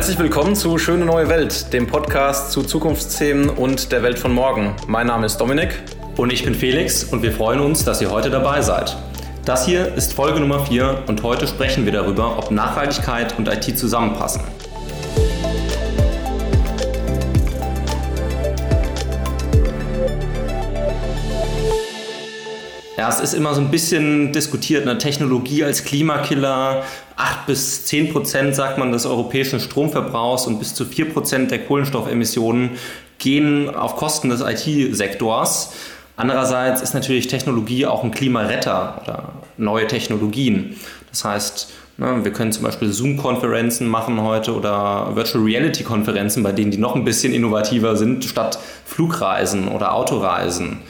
Herzlich willkommen zu Schöne neue Welt, dem Podcast zu Zukunftsthemen und der Welt von morgen. Mein Name ist Dominik. Und ich bin Felix und wir freuen uns, dass ihr heute dabei seid. Das hier ist Folge Nummer 4 und heute sprechen wir darüber, ob Nachhaltigkeit und IT zusammenpassen. Ja, es ist immer so ein bisschen diskutiert, eine Technologie als Klimakiller. 8 bis 10 Prozent, sagt man, des europäischen Stromverbrauchs und bis zu 4 Prozent der Kohlenstoffemissionen gehen auf Kosten des IT-Sektors. Andererseits ist natürlich Technologie auch ein Klimaretter oder neue Technologien. Das heißt, ne, wir können zum Beispiel Zoom-Konferenzen machen heute oder Virtual Reality-Konferenzen, bei denen die noch ein bisschen innovativer sind, statt Flugreisen oder Autoreisen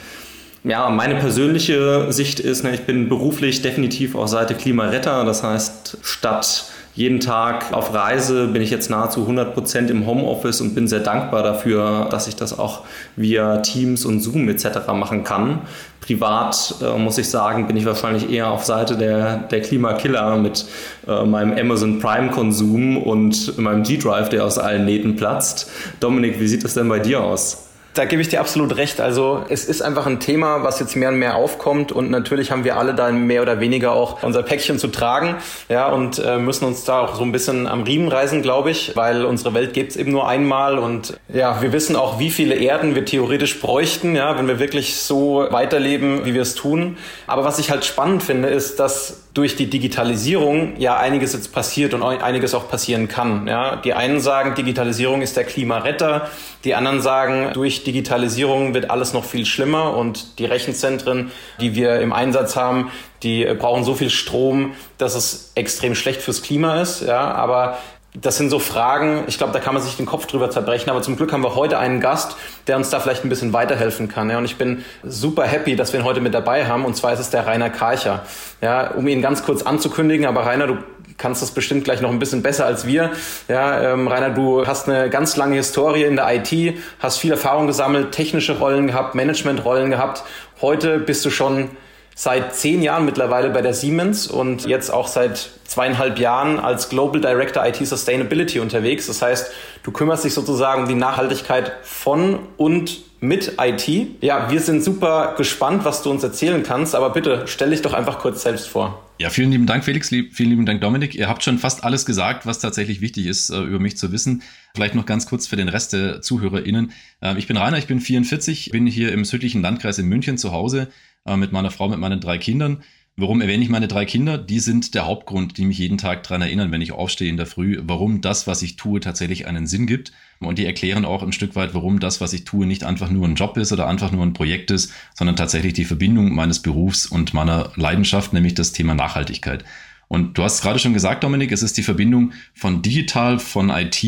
ja, meine persönliche Sicht ist, ne, ich bin beruflich definitiv auf Seite Klimaretter. Das heißt, statt jeden Tag auf Reise bin ich jetzt nahezu 100 Prozent im Homeoffice und bin sehr dankbar dafür, dass ich das auch via Teams und Zoom etc. machen kann. Privat äh, muss ich sagen, bin ich wahrscheinlich eher auf Seite der, der Klimakiller mit äh, meinem Amazon Prime Konsum und meinem G-Drive, der aus allen Nähten platzt. Dominik, wie sieht das denn bei dir aus? Da gebe ich dir absolut recht. Also es ist einfach ein Thema, was jetzt mehr und mehr aufkommt und natürlich haben wir alle da mehr oder weniger auch unser Päckchen zu tragen, ja und äh, müssen uns da auch so ein bisschen am Riemen reißen, glaube ich, weil unsere Welt gibt's eben nur einmal und ja, wir wissen auch, wie viele Erden wir theoretisch bräuchten, ja, wenn wir wirklich so weiterleben, wie wir es tun. Aber was ich halt spannend finde, ist, dass durch die Digitalisierung ja einiges jetzt passiert und einiges auch passieren kann. Ja, die einen sagen, Digitalisierung ist der Klimaretter, die anderen sagen, durch Digitalisierung wird alles noch viel schlimmer und die Rechenzentren, die wir im Einsatz haben, die brauchen so viel Strom, dass es extrem schlecht fürs Klima ist. Ja, aber das sind so Fragen, ich glaube, da kann man sich den Kopf drüber zerbrechen, aber zum Glück haben wir heute einen Gast, der uns da vielleicht ein bisschen weiterhelfen kann. Ja? Und ich bin super happy, dass wir ihn heute mit dabei haben, und zwar ist es der Rainer Karcher. Ja, um ihn ganz kurz anzukündigen, aber Rainer, du kannst das bestimmt gleich noch ein bisschen besser als wir. Ja, ähm, Rainer, du hast eine ganz lange Historie in der IT, hast viel Erfahrung gesammelt, technische Rollen gehabt, Managementrollen gehabt. Heute bist du schon seit zehn Jahren mittlerweile bei der Siemens und jetzt auch seit zweieinhalb Jahren als Global Director IT Sustainability unterwegs. Das heißt, du kümmerst dich sozusagen um die Nachhaltigkeit von und mit IT. Ja, wir sind super gespannt, was du uns erzählen kannst, aber bitte stell dich doch einfach kurz selbst vor. Ja, vielen lieben Dank, Felix. Lieb, vielen lieben Dank, Dominik. Ihr habt schon fast alles gesagt, was tatsächlich wichtig ist, äh, über mich zu wissen. Vielleicht noch ganz kurz für den Rest der ZuhörerInnen. Äh, ich bin Rainer, ich bin 44, bin hier im südlichen Landkreis in München zu Hause äh, mit meiner Frau, mit meinen drei Kindern. Warum erwähne ich meine drei Kinder? Die sind der Hauptgrund, die mich jeden Tag daran erinnern, wenn ich aufstehe in der Früh, warum das, was ich tue, tatsächlich einen Sinn gibt. Und die erklären auch ein Stück weit, warum das, was ich tue, nicht einfach nur ein Job ist oder einfach nur ein Projekt ist, sondern tatsächlich die Verbindung meines Berufs und meiner Leidenschaft, nämlich das Thema Nachhaltigkeit. Und du hast gerade schon gesagt, Dominik, es ist die Verbindung von digital, von IT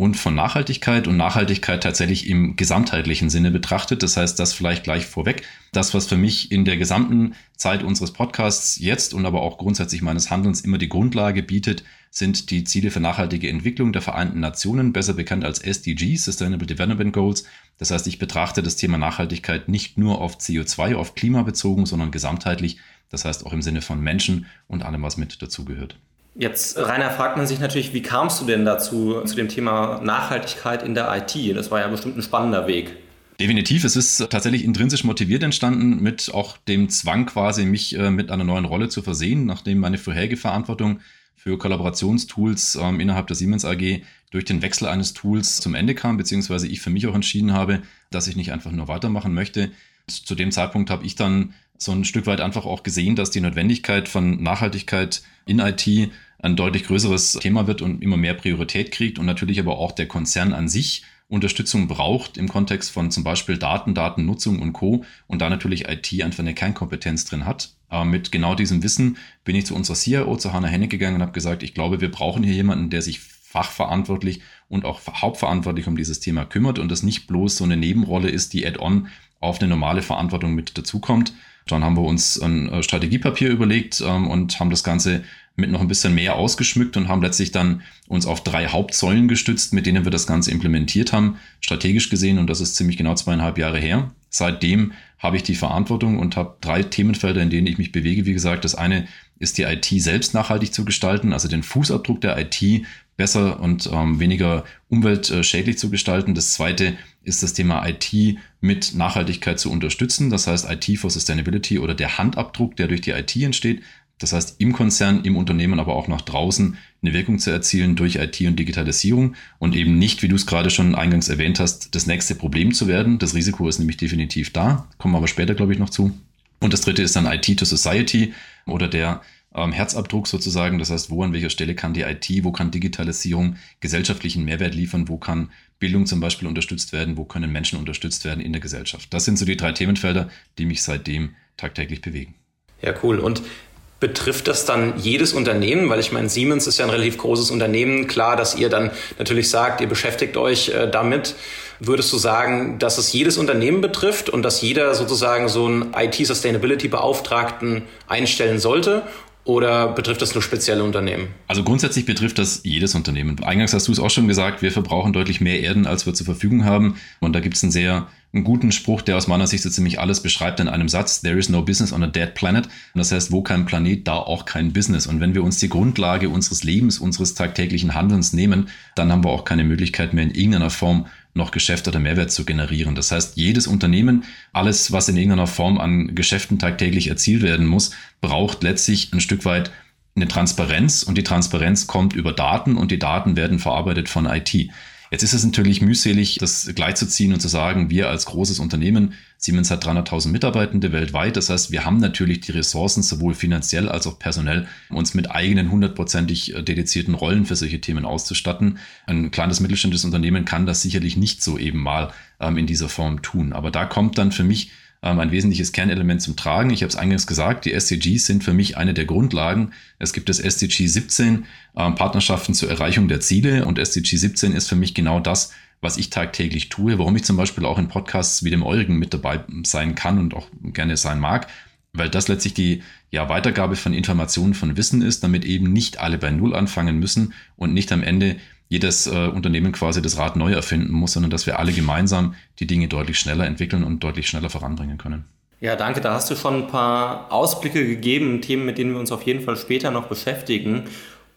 und von Nachhaltigkeit und Nachhaltigkeit tatsächlich im gesamtheitlichen Sinne betrachtet. Das heißt, das vielleicht gleich vorweg. Das, was für mich in der gesamten Zeit unseres Podcasts jetzt und aber auch grundsätzlich meines Handelns immer die Grundlage bietet, sind die Ziele für nachhaltige Entwicklung der Vereinten Nationen, besser bekannt als SDGs, Sustainable Development Goals. Das heißt, ich betrachte das Thema Nachhaltigkeit nicht nur auf CO2, auf Klima bezogen, sondern gesamtheitlich. Das heißt auch im Sinne von Menschen und allem, was mit dazugehört. Jetzt, Rainer, fragt man sich natürlich, wie kamst du denn dazu, zu dem Thema Nachhaltigkeit in der IT? Das war ja bestimmt ein spannender Weg. Definitiv, es ist tatsächlich intrinsisch motiviert entstanden, mit auch dem Zwang quasi, mich äh, mit einer neuen Rolle zu versehen, nachdem meine vorherige Verantwortung für Kollaborationstools ähm, innerhalb der Siemens AG durch den Wechsel eines Tools zum Ende kam, beziehungsweise ich für mich auch entschieden habe, dass ich nicht einfach nur weitermachen möchte. Zu dem Zeitpunkt habe ich dann so ein Stück weit einfach auch gesehen, dass die Notwendigkeit von Nachhaltigkeit in IT ein deutlich größeres Thema wird und immer mehr Priorität kriegt und natürlich aber auch der Konzern an sich Unterstützung braucht im Kontext von zum Beispiel Daten, Datennutzung und Co. und da natürlich IT einfach eine Kernkompetenz drin hat. Aber mit genau diesem Wissen bin ich zu unserer CIO, zu Hannah Henne gegangen und habe gesagt, ich glaube, wir brauchen hier jemanden, der sich fachverantwortlich und auch hauptverantwortlich um dieses Thema kümmert und das nicht bloß so eine Nebenrolle ist, die add-on auf eine normale Verantwortung mit dazukommt. Dann haben wir uns ein äh, Strategiepapier überlegt ähm, und haben das Ganze mit noch ein bisschen mehr ausgeschmückt und haben letztlich dann uns auf drei Hauptsäulen gestützt, mit denen wir das Ganze implementiert haben, strategisch gesehen. Und das ist ziemlich genau zweieinhalb Jahre her. Seitdem habe ich die Verantwortung und habe drei Themenfelder, in denen ich mich bewege. Wie gesagt, das eine ist die IT selbst nachhaltig zu gestalten, also den Fußabdruck der IT besser und ähm, weniger umweltschädlich zu gestalten. Das zweite ist das Thema IT mit Nachhaltigkeit zu unterstützen. Das heißt IT for Sustainability oder der Handabdruck, der durch die IT entsteht. Das heißt, im Konzern, im Unternehmen, aber auch nach draußen eine Wirkung zu erzielen durch IT und Digitalisierung und eben nicht, wie du es gerade schon eingangs erwähnt hast, das nächste Problem zu werden. Das Risiko ist nämlich definitiv da, kommen wir aber später, glaube ich, noch zu. Und das dritte ist dann IT to Society oder der ähm, Herzabdruck sozusagen. Das heißt, wo an welcher Stelle kann die IT, wo kann Digitalisierung gesellschaftlichen Mehrwert liefern, wo kann Bildung zum Beispiel unterstützt werden, wo können Menschen unterstützt werden in der Gesellschaft. Das sind so die drei Themenfelder, die mich seitdem tagtäglich bewegen. Ja, cool. Und Betrifft das dann jedes Unternehmen? Weil ich meine, Siemens ist ja ein relativ großes Unternehmen. Klar, dass ihr dann natürlich sagt, ihr beschäftigt euch äh, damit. Würdest du sagen, dass es jedes Unternehmen betrifft und dass jeder sozusagen so einen IT-Sustainability-Beauftragten einstellen sollte? Oder betrifft das nur spezielle Unternehmen? Also grundsätzlich betrifft das jedes Unternehmen. Eingangs hast du es auch schon gesagt, wir verbrauchen deutlich mehr Erden, als wir zur Verfügung haben. Und da gibt es einen sehr einen guten Spruch, der aus meiner Sicht so ziemlich alles beschreibt in einem Satz. There is no business on a dead planet. Und das heißt, wo kein Planet, da auch kein Business. Und wenn wir uns die Grundlage unseres Lebens, unseres tagtäglichen Handelns nehmen, dann haben wir auch keine Möglichkeit mehr in irgendeiner Form noch Geschäft oder Mehrwert zu generieren. Das heißt, jedes Unternehmen, alles, was in irgendeiner Form an Geschäften tagtäglich erzielt werden muss, braucht letztlich ein Stück weit eine Transparenz und die Transparenz kommt über Daten und die Daten werden verarbeitet von IT. Jetzt ist es natürlich mühselig, das gleichzuziehen und zu sagen, wir als großes Unternehmen, Siemens hat 300.000 Mitarbeitende weltweit. Das heißt, wir haben natürlich die Ressourcen, sowohl finanziell als auch personell, uns mit eigenen hundertprozentig äh, dedizierten Rollen für solche Themen auszustatten. Ein kleines mittelständisches Unternehmen kann das sicherlich nicht so eben mal ähm, in dieser Form tun. Aber da kommt dann für mich ein wesentliches Kernelement zum Tragen. Ich habe es eingangs gesagt, die SDGs sind für mich eine der Grundlagen. Es gibt das SDG 17, ähm, Partnerschaften zur Erreichung der Ziele und SDG 17 ist für mich genau das, was ich tagtäglich tue, warum ich zum Beispiel auch in Podcasts wie dem eurigen mit dabei sein kann und auch gerne sein mag, weil das letztlich die ja, Weitergabe von Informationen, von Wissen ist, damit eben nicht alle bei Null anfangen müssen und nicht am Ende jedes äh, Unternehmen quasi das Rad neu erfinden muss, sondern dass wir alle gemeinsam die Dinge deutlich schneller entwickeln und deutlich schneller voranbringen können. Ja, danke. Da hast du schon ein paar Ausblicke gegeben, Themen, mit denen wir uns auf jeden Fall später noch beschäftigen,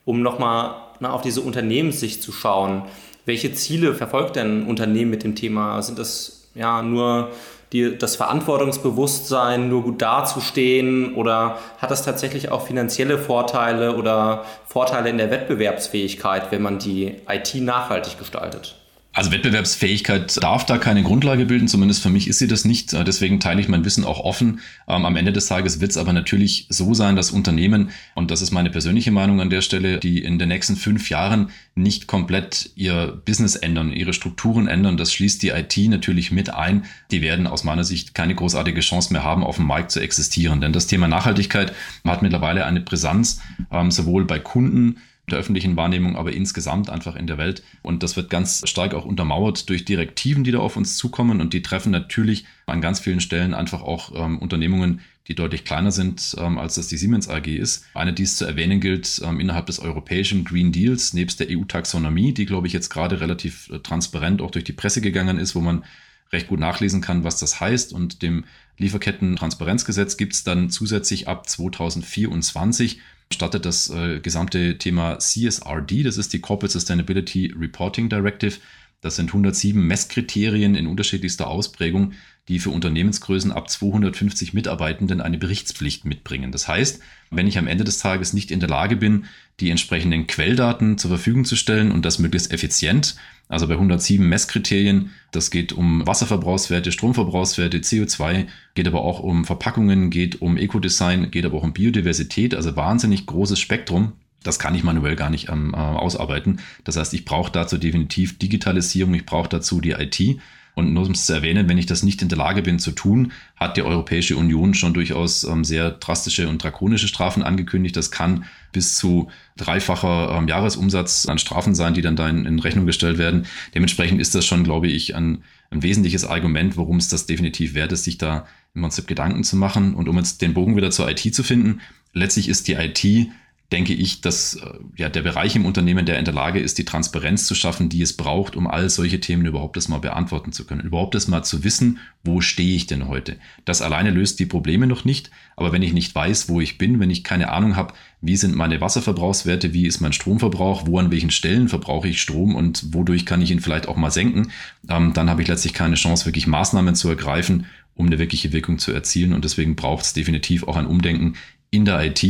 um nochmal auf diese Unternehmenssicht zu schauen. Welche Ziele verfolgt denn ein Unternehmen mit dem Thema? Sind das ja nur die, das Verantwortungsbewusstsein, nur gut dazustehen oder hat das tatsächlich auch finanzielle Vorteile oder Vorteile in der Wettbewerbsfähigkeit, wenn man die IT nachhaltig gestaltet? Also Wettbewerbsfähigkeit darf da keine Grundlage bilden, zumindest für mich ist sie das nicht. Äh, deswegen teile ich mein Wissen auch offen. Ähm, am Ende des Tages wird es aber natürlich so sein, dass Unternehmen, und das ist meine persönliche Meinung an der Stelle, die in den nächsten fünf Jahren nicht komplett ihr Business ändern, ihre Strukturen ändern. Das schließt die IT natürlich mit ein. Die werden aus meiner Sicht keine großartige Chance mehr haben, auf dem Markt zu existieren. Denn das Thema Nachhaltigkeit hat mittlerweile eine Brisanz, ähm, sowohl bei Kunden, der öffentlichen Wahrnehmung, aber insgesamt einfach in der Welt. Und das wird ganz stark auch untermauert durch Direktiven, die da auf uns zukommen. Und die treffen natürlich an ganz vielen Stellen einfach auch ähm, Unternehmungen, die deutlich kleiner sind, ähm, als das die Siemens AG ist. Eine, die es zu erwähnen gilt, ähm, innerhalb des europäischen Green Deals, nebst der EU-Taxonomie, die, glaube ich, jetzt gerade relativ äh, transparent auch durch die Presse gegangen ist, wo man recht gut nachlesen kann, was das heißt. Und dem Lieferketten-Transparenzgesetz gibt es dann zusätzlich ab 2024 startet das äh, gesamte Thema CSRD, das ist die Corporate Sustainability Reporting Directive. Das sind 107 Messkriterien in unterschiedlichster Ausprägung, die für Unternehmensgrößen ab 250 Mitarbeitenden eine Berichtspflicht mitbringen. Das heißt, wenn ich am Ende des Tages nicht in der Lage bin, die entsprechenden Quelldaten zur Verfügung zu stellen und das möglichst effizient, also bei 107 Messkriterien, das geht um Wasserverbrauchswerte, Stromverbrauchswerte, CO2, geht aber auch um Verpackungen, geht um Ecodesign, geht aber auch um Biodiversität, also wahnsinnig großes Spektrum. Das kann ich manuell gar nicht ähm, äh, ausarbeiten. Das heißt, ich brauche dazu definitiv Digitalisierung, ich brauche dazu die IT. Und nur um es zu erwähnen, wenn ich das nicht in der Lage bin zu tun, hat die Europäische Union schon durchaus ähm, sehr drastische und drakonische Strafen angekündigt. Das kann bis zu dreifacher ähm, Jahresumsatz an Strafen sein, die dann da in, in, Rechnung gestellt werden. Dementsprechend ist das schon, glaube ich, ein, ein wesentliches Argument, warum es das definitiv wert ist, sich da im Prinzip Gedanken zu machen. Und um jetzt den Bogen wieder zur IT zu finden, letztlich ist die IT denke ich, dass äh, ja, der Bereich im Unternehmen, der in der Lage ist, die Transparenz zu schaffen, die es braucht, um all solche Themen überhaupt das mal beantworten zu können. Überhaupt das mal zu wissen, wo stehe ich denn heute? Das alleine löst die Probleme noch nicht, aber wenn ich nicht weiß, wo ich bin, wenn ich keine Ahnung habe, wie sind meine Wasserverbrauchswerte, wie ist mein Stromverbrauch, wo an welchen Stellen verbrauche ich Strom und wodurch kann ich ihn vielleicht auch mal senken, ähm, dann habe ich letztlich keine Chance, wirklich Maßnahmen zu ergreifen, um eine wirkliche Wirkung zu erzielen. Und deswegen braucht es definitiv auch ein Umdenken in der IT.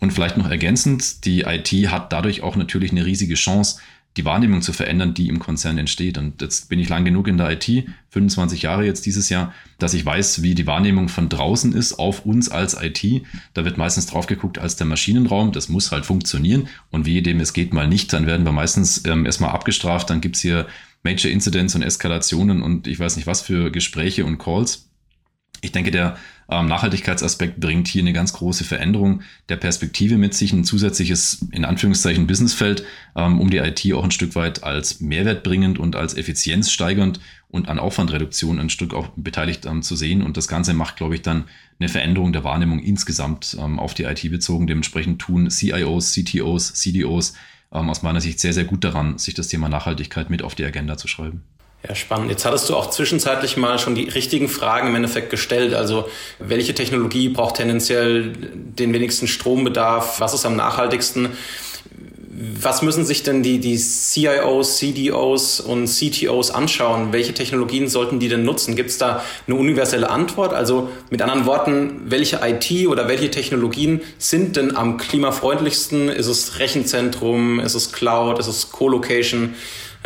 Und vielleicht noch ergänzend, die IT hat dadurch auch natürlich eine riesige Chance, die Wahrnehmung zu verändern, die im Konzern entsteht. Und jetzt bin ich lang genug in der IT, 25 Jahre jetzt dieses Jahr, dass ich weiß, wie die Wahrnehmung von draußen ist auf uns als IT. Da wird meistens drauf geguckt als der Maschinenraum. Das muss halt funktionieren. Und wie dem es geht mal nicht, dann werden wir meistens ähm, erstmal abgestraft. Dann gibt's hier Major Incidents und Eskalationen und ich weiß nicht was für Gespräche und Calls. Ich denke, der ähm, Nachhaltigkeitsaspekt bringt hier eine ganz große Veränderung der Perspektive mit sich, ein zusätzliches, in Anführungszeichen, Businessfeld, ähm, um die IT auch ein Stück weit als mehrwertbringend und als effizienzsteigernd und an Aufwandreduktion ein Stück auch beteiligt ähm, zu sehen. Und das Ganze macht, glaube ich, dann eine Veränderung der Wahrnehmung insgesamt ähm, auf die IT bezogen. Dementsprechend tun CIOs, CTOs, CDOs ähm, aus meiner Sicht sehr, sehr gut daran, sich das Thema Nachhaltigkeit mit auf die Agenda zu schreiben. Ja, spannend. Jetzt hattest du auch zwischenzeitlich mal schon die richtigen Fragen im Endeffekt gestellt. Also welche Technologie braucht tendenziell den wenigsten Strombedarf? Was ist am nachhaltigsten? Was müssen sich denn die, die CIOs, CDOs und CTOs anschauen? Welche Technologien sollten die denn nutzen? Gibt es da eine universelle Antwort? Also mit anderen Worten, welche IT oder welche Technologien sind denn am klimafreundlichsten? Ist es Rechenzentrum? Ist es Cloud? Ist es Co-Location?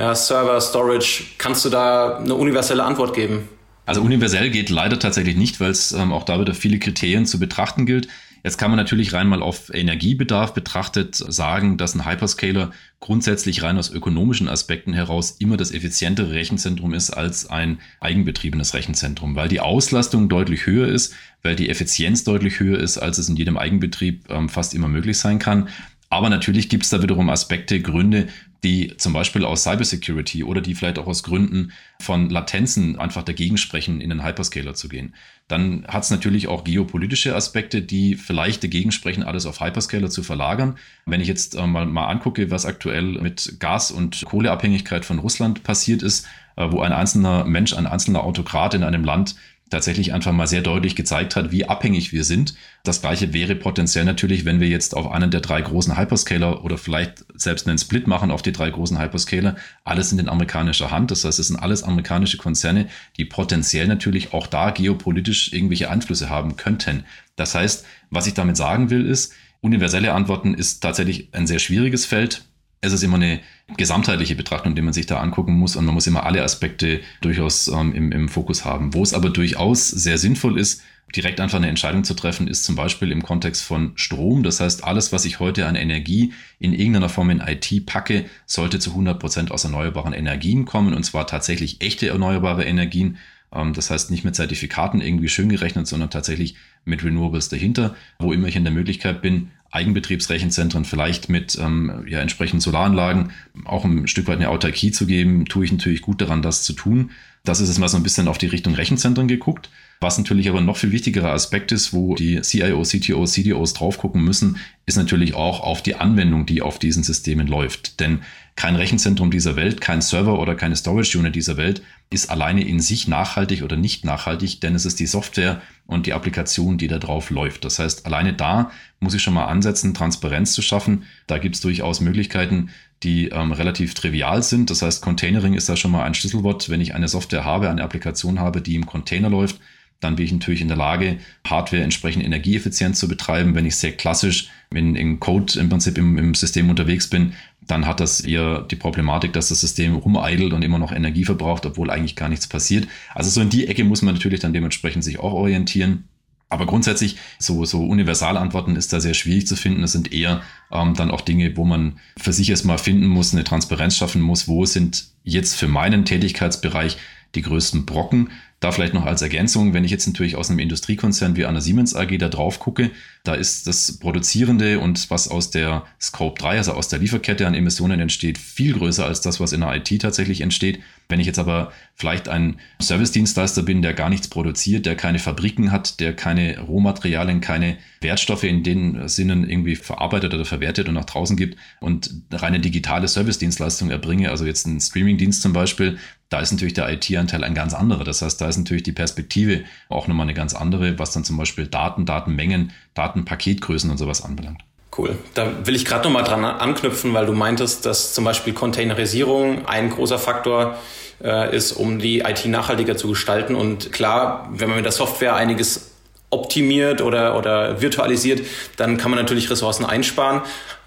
Ja, Server, Storage. Kannst du da eine universelle Antwort geben? Also universell geht leider tatsächlich nicht, weil es ähm, auch da wieder viele Kriterien zu betrachten gilt. Jetzt kann man natürlich rein mal auf Energiebedarf betrachtet sagen, dass ein Hyperscaler grundsätzlich rein aus ökonomischen Aspekten heraus immer das effizientere Rechenzentrum ist als ein eigenbetriebenes Rechenzentrum, weil die Auslastung deutlich höher ist, weil die Effizienz deutlich höher ist, als es in jedem Eigenbetrieb ähm, fast immer möglich sein kann. Aber natürlich gibt es da wiederum Aspekte, Gründe, die zum Beispiel aus Cybersecurity oder die vielleicht auch aus Gründen von Latenzen einfach dagegen sprechen, in den Hyperscaler zu gehen. Dann hat es natürlich auch geopolitische Aspekte, die vielleicht dagegen sprechen, alles auf Hyperscaler zu verlagern. Wenn ich jetzt äh, mal, mal angucke, was aktuell mit Gas- und Kohleabhängigkeit von Russland passiert ist, äh, wo ein einzelner Mensch, ein einzelner Autokrat in einem Land tatsächlich einfach mal sehr deutlich gezeigt hat, wie abhängig wir sind. Das gleiche wäre potenziell natürlich, wenn wir jetzt auf einen der drei großen Hyperscaler oder vielleicht selbst einen Split machen auf die drei großen Hyperscaler, alles in den amerikanischer Hand. Das heißt, es sind alles amerikanische Konzerne, die potenziell natürlich auch da geopolitisch irgendwelche Einflüsse haben könnten. Das heißt, was ich damit sagen will, ist, universelle Antworten ist tatsächlich ein sehr schwieriges Feld es ist immer eine gesamtheitliche Betrachtung, die man sich da angucken muss und man muss immer alle Aspekte durchaus ähm, im, im Fokus haben. Wo es aber durchaus sehr sinnvoll ist, direkt einfach eine Entscheidung zu treffen, ist zum Beispiel im Kontext von Strom. Das heißt, alles, was ich heute an Energie in irgendeiner Form in IT packe, sollte zu 100 Prozent aus erneuerbaren Energien kommen und zwar tatsächlich echte erneuerbare Energien. Ähm, das heißt, nicht mit Zertifikaten irgendwie schön gerechnet, sondern tatsächlich mit Renewables dahinter, wo immer ich in der Möglichkeit bin, Eigenbetriebsrechenzentren vielleicht mit ähm, ja, entsprechenden Solaranlagen auch ein Stück weit eine Autarkie zu geben, tue ich natürlich gut daran, das zu tun. Das ist jetzt mal so ein bisschen auf die Richtung Rechenzentren geguckt. Was natürlich aber noch viel wichtigerer Aspekt ist, wo die CIO, CTO, CDOs drauf gucken müssen, ist natürlich auch auf die Anwendung, die auf diesen Systemen läuft. Denn kein Rechenzentrum dieser Welt, kein Server oder keine Storage Unit dieser Welt ist alleine in sich nachhaltig oder nicht nachhaltig, denn es ist die Software und die Applikation, die da drauf läuft. Das heißt, alleine da muss ich schon mal ansetzen, Transparenz zu schaffen. Da gibt es durchaus Möglichkeiten, die ähm, relativ trivial sind. Das heißt, Containering ist da schon mal ein Schlüsselwort. Wenn ich eine Software habe, eine Applikation habe, die im Container läuft, dann bin ich natürlich in der Lage, Hardware entsprechend energieeffizient zu betreiben. Wenn ich sehr klassisch in, in Code im Prinzip im, im System unterwegs bin, dann hat das eher die Problematik, dass das System rumeidelt und immer noch Energie verbraucht, obwohl eigentlich gar nichts passiert. Also so in die Ecke muss man natürlich dann dementsprechend sich auch orientieren. Aber grundsätzlich, so, so Universalantworten ist da sehr schwierig zu finden. Das sind eher ähm, dann auch Dinge, wo man für sich erstmal finden muss, eine Transparenz schaffen muss, wo sind jetzt für meinen Tätigkeitsbereich die größten Brocken, Da vielleicht noch als Ergänzung, wenn ich jetzt natürlich aus einem Industriekonzern wie einer Siemens AG da drauf gucke, da ist das Produzierende und was aus der Scope 3, also aus der Lieferkette an Emissionen entsteht, viel größer als das, was in der IT tatsächlich entsteht. Wenn ich jetzt aber vielleicht ein Service-Dienstleister bin, der gar nichts produziert, der keine Fabriken hat, der keine Rohmaterialien, keine Wertstoffe in den Sinnen irgendwie verarbeitet oder verwertet und nach draußen gibt und reine digitale Service-Dienstleistungen erbringe, also jetzt ein Streaming-Dienst zum Beispiel, da ist natürlich der IT-Anteil ein ganz anderer. Das heißt, da ist natürlich die Perspektive auch nochmal eine ganz andere, was dann zum Beispiel Daten, Datenmengen, Datenpaketgrößen und sowas anbelangt. Cool. Da will ich gerade nochmal dran anknüpfen, weil du meintest, dass zum Beispiel Containerisierung ein großer Faktor äh, ist, um die IT nachhaltiger zu gestalten. Und klar, wenn man mit der Software einiges optimiert oder, oder virtualisiert, dann kann man natürlich Ressourcen einsparen.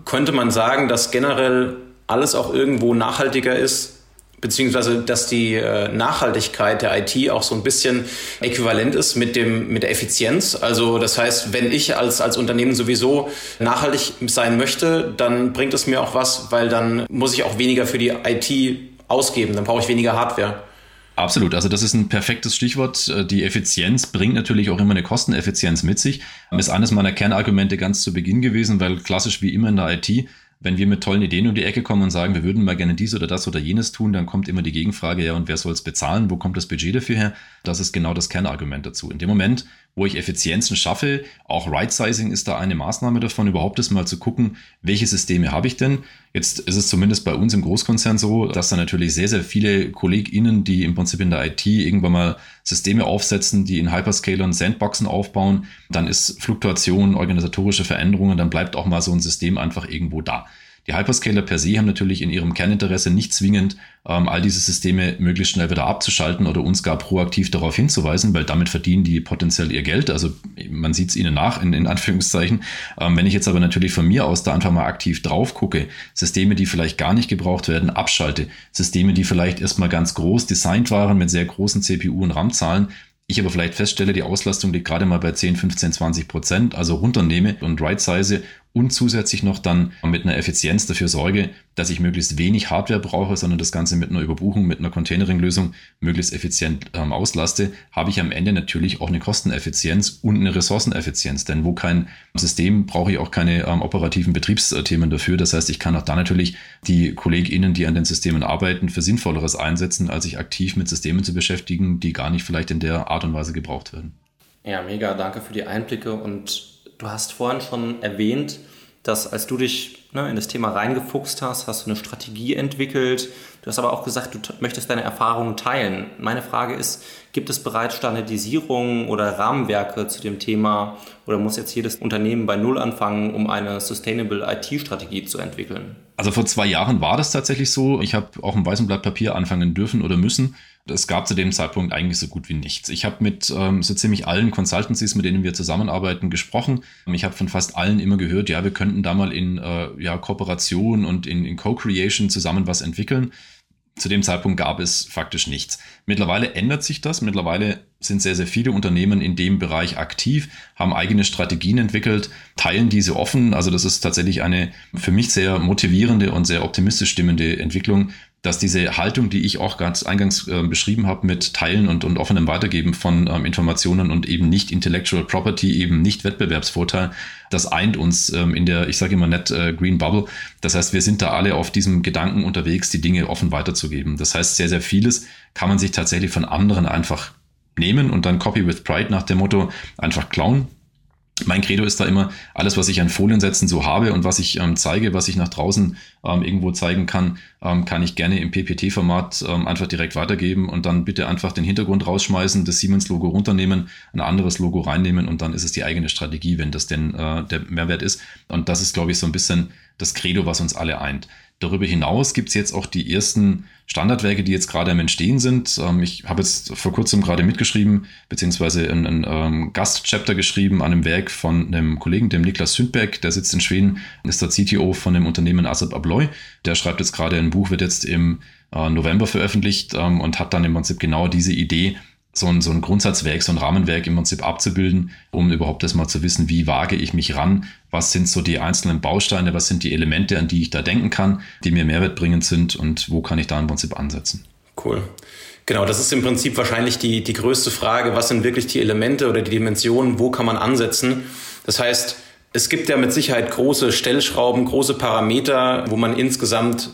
Könnte man sagen, dass generell alles auch irgendwo nachhaltiger ist, beziehungsweise dass die äh, Nachhaltigkeit der IT auch so ein bisschen äquivalent ist mit dem mit der Effizienz. Also das heißt, wenn ich als als Unternehmen sowieso nachhaltig sein möchte, dann bringt es mir auch was, weil dann muss ich auch weniger für die IT ausgeben, dann brauche ich weniger Hardware. Absolut, also das ist ein perfektes Stichwort. Äh, die Effizienz bringt natürlich auch immer eine Kosteneffizienz mit sich. Das ist eines meiner Kernargumente ganz zu Beginn gewesen, weil klassisch wie immer in der IT wenn wir mit tollen Ideen um die Ecke kommen und sagen, wir würden mal gerne dies oder das oder jenes tun, dann kommt immer die Gegenfrage, ja, und wer soll es bezahlen? Wo kommt das Budget dafür her? Das ist genau das Kernargument dazu. In dem Moment, wo ich Effizienzen schaffe, auch Right-Sizing ist da eine Maßnahme davon, überhaupt das mal zu gucken, welche Systeme habe ich denn? Jetzt ist es zumindest bei uns im Großkonzern so, dass da natürlich sehr, sehr viele KollegInnen, die im Prinzip in der IT irgendwann mal Systeme aufsetzen, die in Hyperscalern Sandboxen aufbauen, dann ist Fluktuation, organisatorische Veränderungen, dann bleibt auch mal so ein System einfach irgendwo da. Die Hyperscaler per se haben natürlich in ihrem Kerninteresse nicht zwingend, ähm, all diese Systeme möglichst schnell wieder abzuschalten oder uns gar proaktiv darauf hinzuweisen, weil damit verdienen die potenziell ihr Geld. Also man sieht es ihnen nach, in, in Anführungszeichen. Ähm, wenn ich jetzt aber natürlich von mir aus da einfach mal aktiv drauf gucke, Systeme, die vielleicht gar nicht gebraucht werden, abschalte, Systeme, die vielleicht erstmal ganz groß designt waren mit sehr großen CPU- und RAM-Zahlen, ich aber vielleicht feststelle, die Auslastung liegt gerade mal bei 10, 15, 20 Prozent, also runternehme und right-size und zusätzlich noch dann mit einer Effizienz dafür sorge, dass ich möglichst wenig Hardware brauche, sondern das Ganze mit einer Überbuchung, mit einer Containering-Lösung möglichst effizient ähm, auslaste, habe ich am Ende natürlich auch eine Kosteneffizienz und eine Ressourceneffizienz. Denn wo kein System, brauche ich auch keine ähm, operativen Betriebsthemen dafür. Das heißt, ich kann auch da natürlich die KollegInnen, die an den Systemen arbeiten, für Sinnvolleres einsetzen, als sich aktiv mit Systemen zu beschäftigen, die gar nicht vielleicht in der Art und Weise gebraucht werden. Ja, mega, danke für die Einblicke und Du hast vorhin schon erwähnt, dass als du dich ne, in das Thema reingefuchst hast, hast du eine Strategie entwickelt. Du hast aber auch gesagt, du möchtest deine Erfahrungen teilen. Meine Frage ist, gibt es bereits Standardisierungen oder Rahmenwerke zu dem Thema oder muss jetzt jedes Unternehmen bei Null anfangen, um eine Sustainable IT-Strategie zu entwickeln? Also vor zwei Jahren war das tatsächlich so. Ich habe auch ein weißem Blatt Papier anfangen dürfen oder müssen. Es gab zu dem Zeitpunkt eigentlich so gut wie nichts. Ich habe mit ähm, so ziemlich allen Consultancies, mit denen wir zusammenarbeiten, gesprochen. Ich habe von fast allen immer gehört, ja, wir könnten da mal in äh, ja, Kooperation und in, in Co-Creation zusammen was entwickeln. Zu dem Zeitpunkt gab es faktisch nichts. Mittlerweile ändert sich das. Mittlerweile sind sehr, sehr viele Unternehmen in dem Bereich aktiv, haben eigene Strategien entwickelt, teilen diese offen. Also das ist tatsächlich eine für mich sehr motivierende und sehr optimistisch stimmende Entwicklung, dass diese Haltung, die ich auch ganz eingangs äh, beschrieben habe, mit Teilen und, und offenem Weitergeben von ähm, Informationen und eben nicht Intellectual Property, eben nicht Wettbewerbsvorteil, das eint uns ähm, in der, ich sage immer nett, äh, Green Bubble. Das heißt, wir sind da alle auf diesem Gedanken unterwegs, die Dinge offen weiterzugeben. Das heißt, sehr, sehr vieles kann man sich tatsächlich von anderen einfach nehmen und dann Copy with Pride nach dem Motto einfach klauen mein Credo ist da immer, alles, was ich an Foliensätzen so habe und was ich ähm, zeige, was ich nach draußen ähm, irgendwo zeigen kann, ähm, kann ich gerne im PPT-Format ähm, einfach direkt weitergeben und dann bitte einfach den Hintergrund rausschmeißen, das Siemens-Logo runternehmen, ein anderes Logo reinnehmen und dann ist es die eigene Strategie, wenn das denn äh, der Mehrwert ist. Und das ist, glaube ich, so ein bisschen das Credo, was uns alle eint. Darüber hinaus gibt es jetzt auch die ersten Standardwerke, die jetzt gerade am Entstehen sind. Ähm, ich habe jetzt vor kurzem gerade mitgeschrieben, beziehungsweise ein, ein ähm, Gastchapter geschrieben an einem Werk von einem Kollegen, dem Niklas Sündberg, der sitzt in Schweden, ist der CTO von dem Unternehmen Asap Abloy. Der schreibt jetzt gerade ein Buch, wird jetzt im äh, November veröffentlicht ähm, und hat dann im Prinzip genau diese Idee, so ein, so ein Grundsatzwerk, so ein Rahmenwerk im Prinzip abzubilden, um überhaupt erstmal zu wissen, wie wage ich mich ran, was sind so die einzelnen Bausteine, was sind die Elemente, an die ich da denken kann, die mir Mehrwert bringend sind und wo kann ich da im Prinzip ansetzen. Cool. Genau, das ist im Prinzip wahrscheinlich die, die größte Frage, was sind wirklich die Elemente oder die Dimensionen, wo kann man ansetzen. Das heißt, es gibt ja mit Sicherheit große Stellschrauben, große Parameter, wo man insgesamt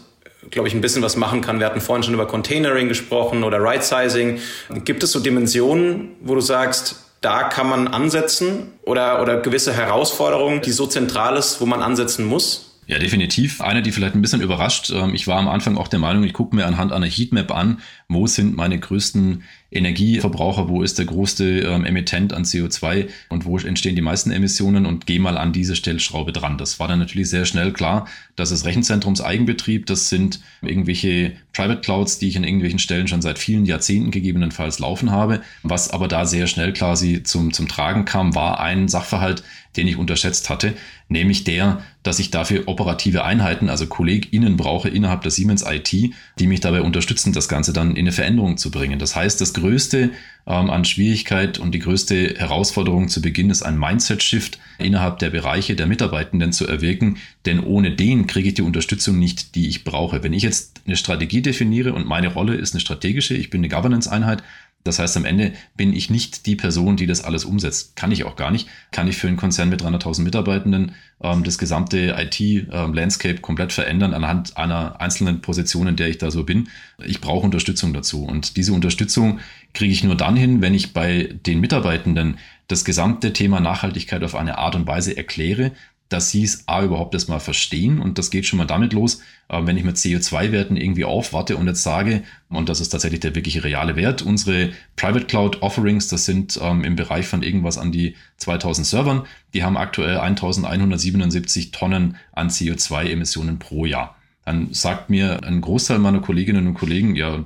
glaube ich, ein bisschen was machen kann. Wir hatten vorhin schon über Containering gesprochen oder Right-Sizing. Gibt es so Dimensionen, wo du sagst, da kann man ansetzen oder, oder gewisse Herausforderungen, die so zentral ist, wo man ansetzen muss? Ja, definitiv. Eine, die vielleicht ein bisschen überrascht. Ähm, ich war am Anfang auch der Meinung, ich gucke mir anhand einer Heatmap an, wo sind meine größten Energieverbraucher, wo ist der größte ähm, Emittent an CO2 und wo entstehen die meisten Emissionen und gehe mal an diese Stellschraube dran. Das war dann natürlich sehr schnell klar, dass es Rechenzentrumseigenbetrieb, das sind irgendwelche Private Clouds, die ich an irgendwelchen Stellen schon seit vielen Jahrzehnten gegebenenfalls laufen habe. Was aber da sehr schnell quasi zum, zum Tragen kam, war ein Sachverhalt, den ich unterschätzt hatte, nämlich der, dass ich dafür operative Einheiten, also KollegInnen brauche innerhalb der Siemens IT, die mich dabei unterstützen, das Ganze dann in eine Veränderung zu bringen. Das heißt, das größte ähm, an Schwierigkeit und die größte Herausforderung zu Beginn ist ein Mindset-Shift innerhalb der Bereiche der Mitarbeitenden zu erwirken, denn ohne den kriege ich die Unterstützung nicht, die ich brauche. Wenn ich jetzt eine Strategie definiere und meine Rolle ist eine strategische, ich bin eine Governance-Einheit, das heißt, am Ende bin ich nicht die Person, die das alles umsetzt. Kann ich auch gar nicht. Kann ich für einen Konzern mit 300.000 Mitarbeitenden ähm, das gesamte IT-Landscape ähm, komplett verändern anhand einer einzelnen Position, in der ich da so bin. Ich brauche Unterstützung dazu. Und diese Unterstützung kriege ich nur dann hin, wenn ich bei den Mitarbeitenden das gesamte Thema Nachhaltigkeit auf eine Art und Weise erkläre, dass sie es A überhaupt erstmal verstehen und das geht schon mal damit los, äh, wenn ich mit CO2-Werten irgendwie aufwarte und jetzt sage, und das ist tatsächlich der wirkliche reale Wert, unsere Private Cloud Offerings, das sind ähm, im Bereich von irgendwas an die 2000 Servern, die haben aktuell 1177 Tonnen an CO2-Emissionen pro Jahr. Dann sagt mir ein Großteil meiner Kolleginnen und Kollegen, ja,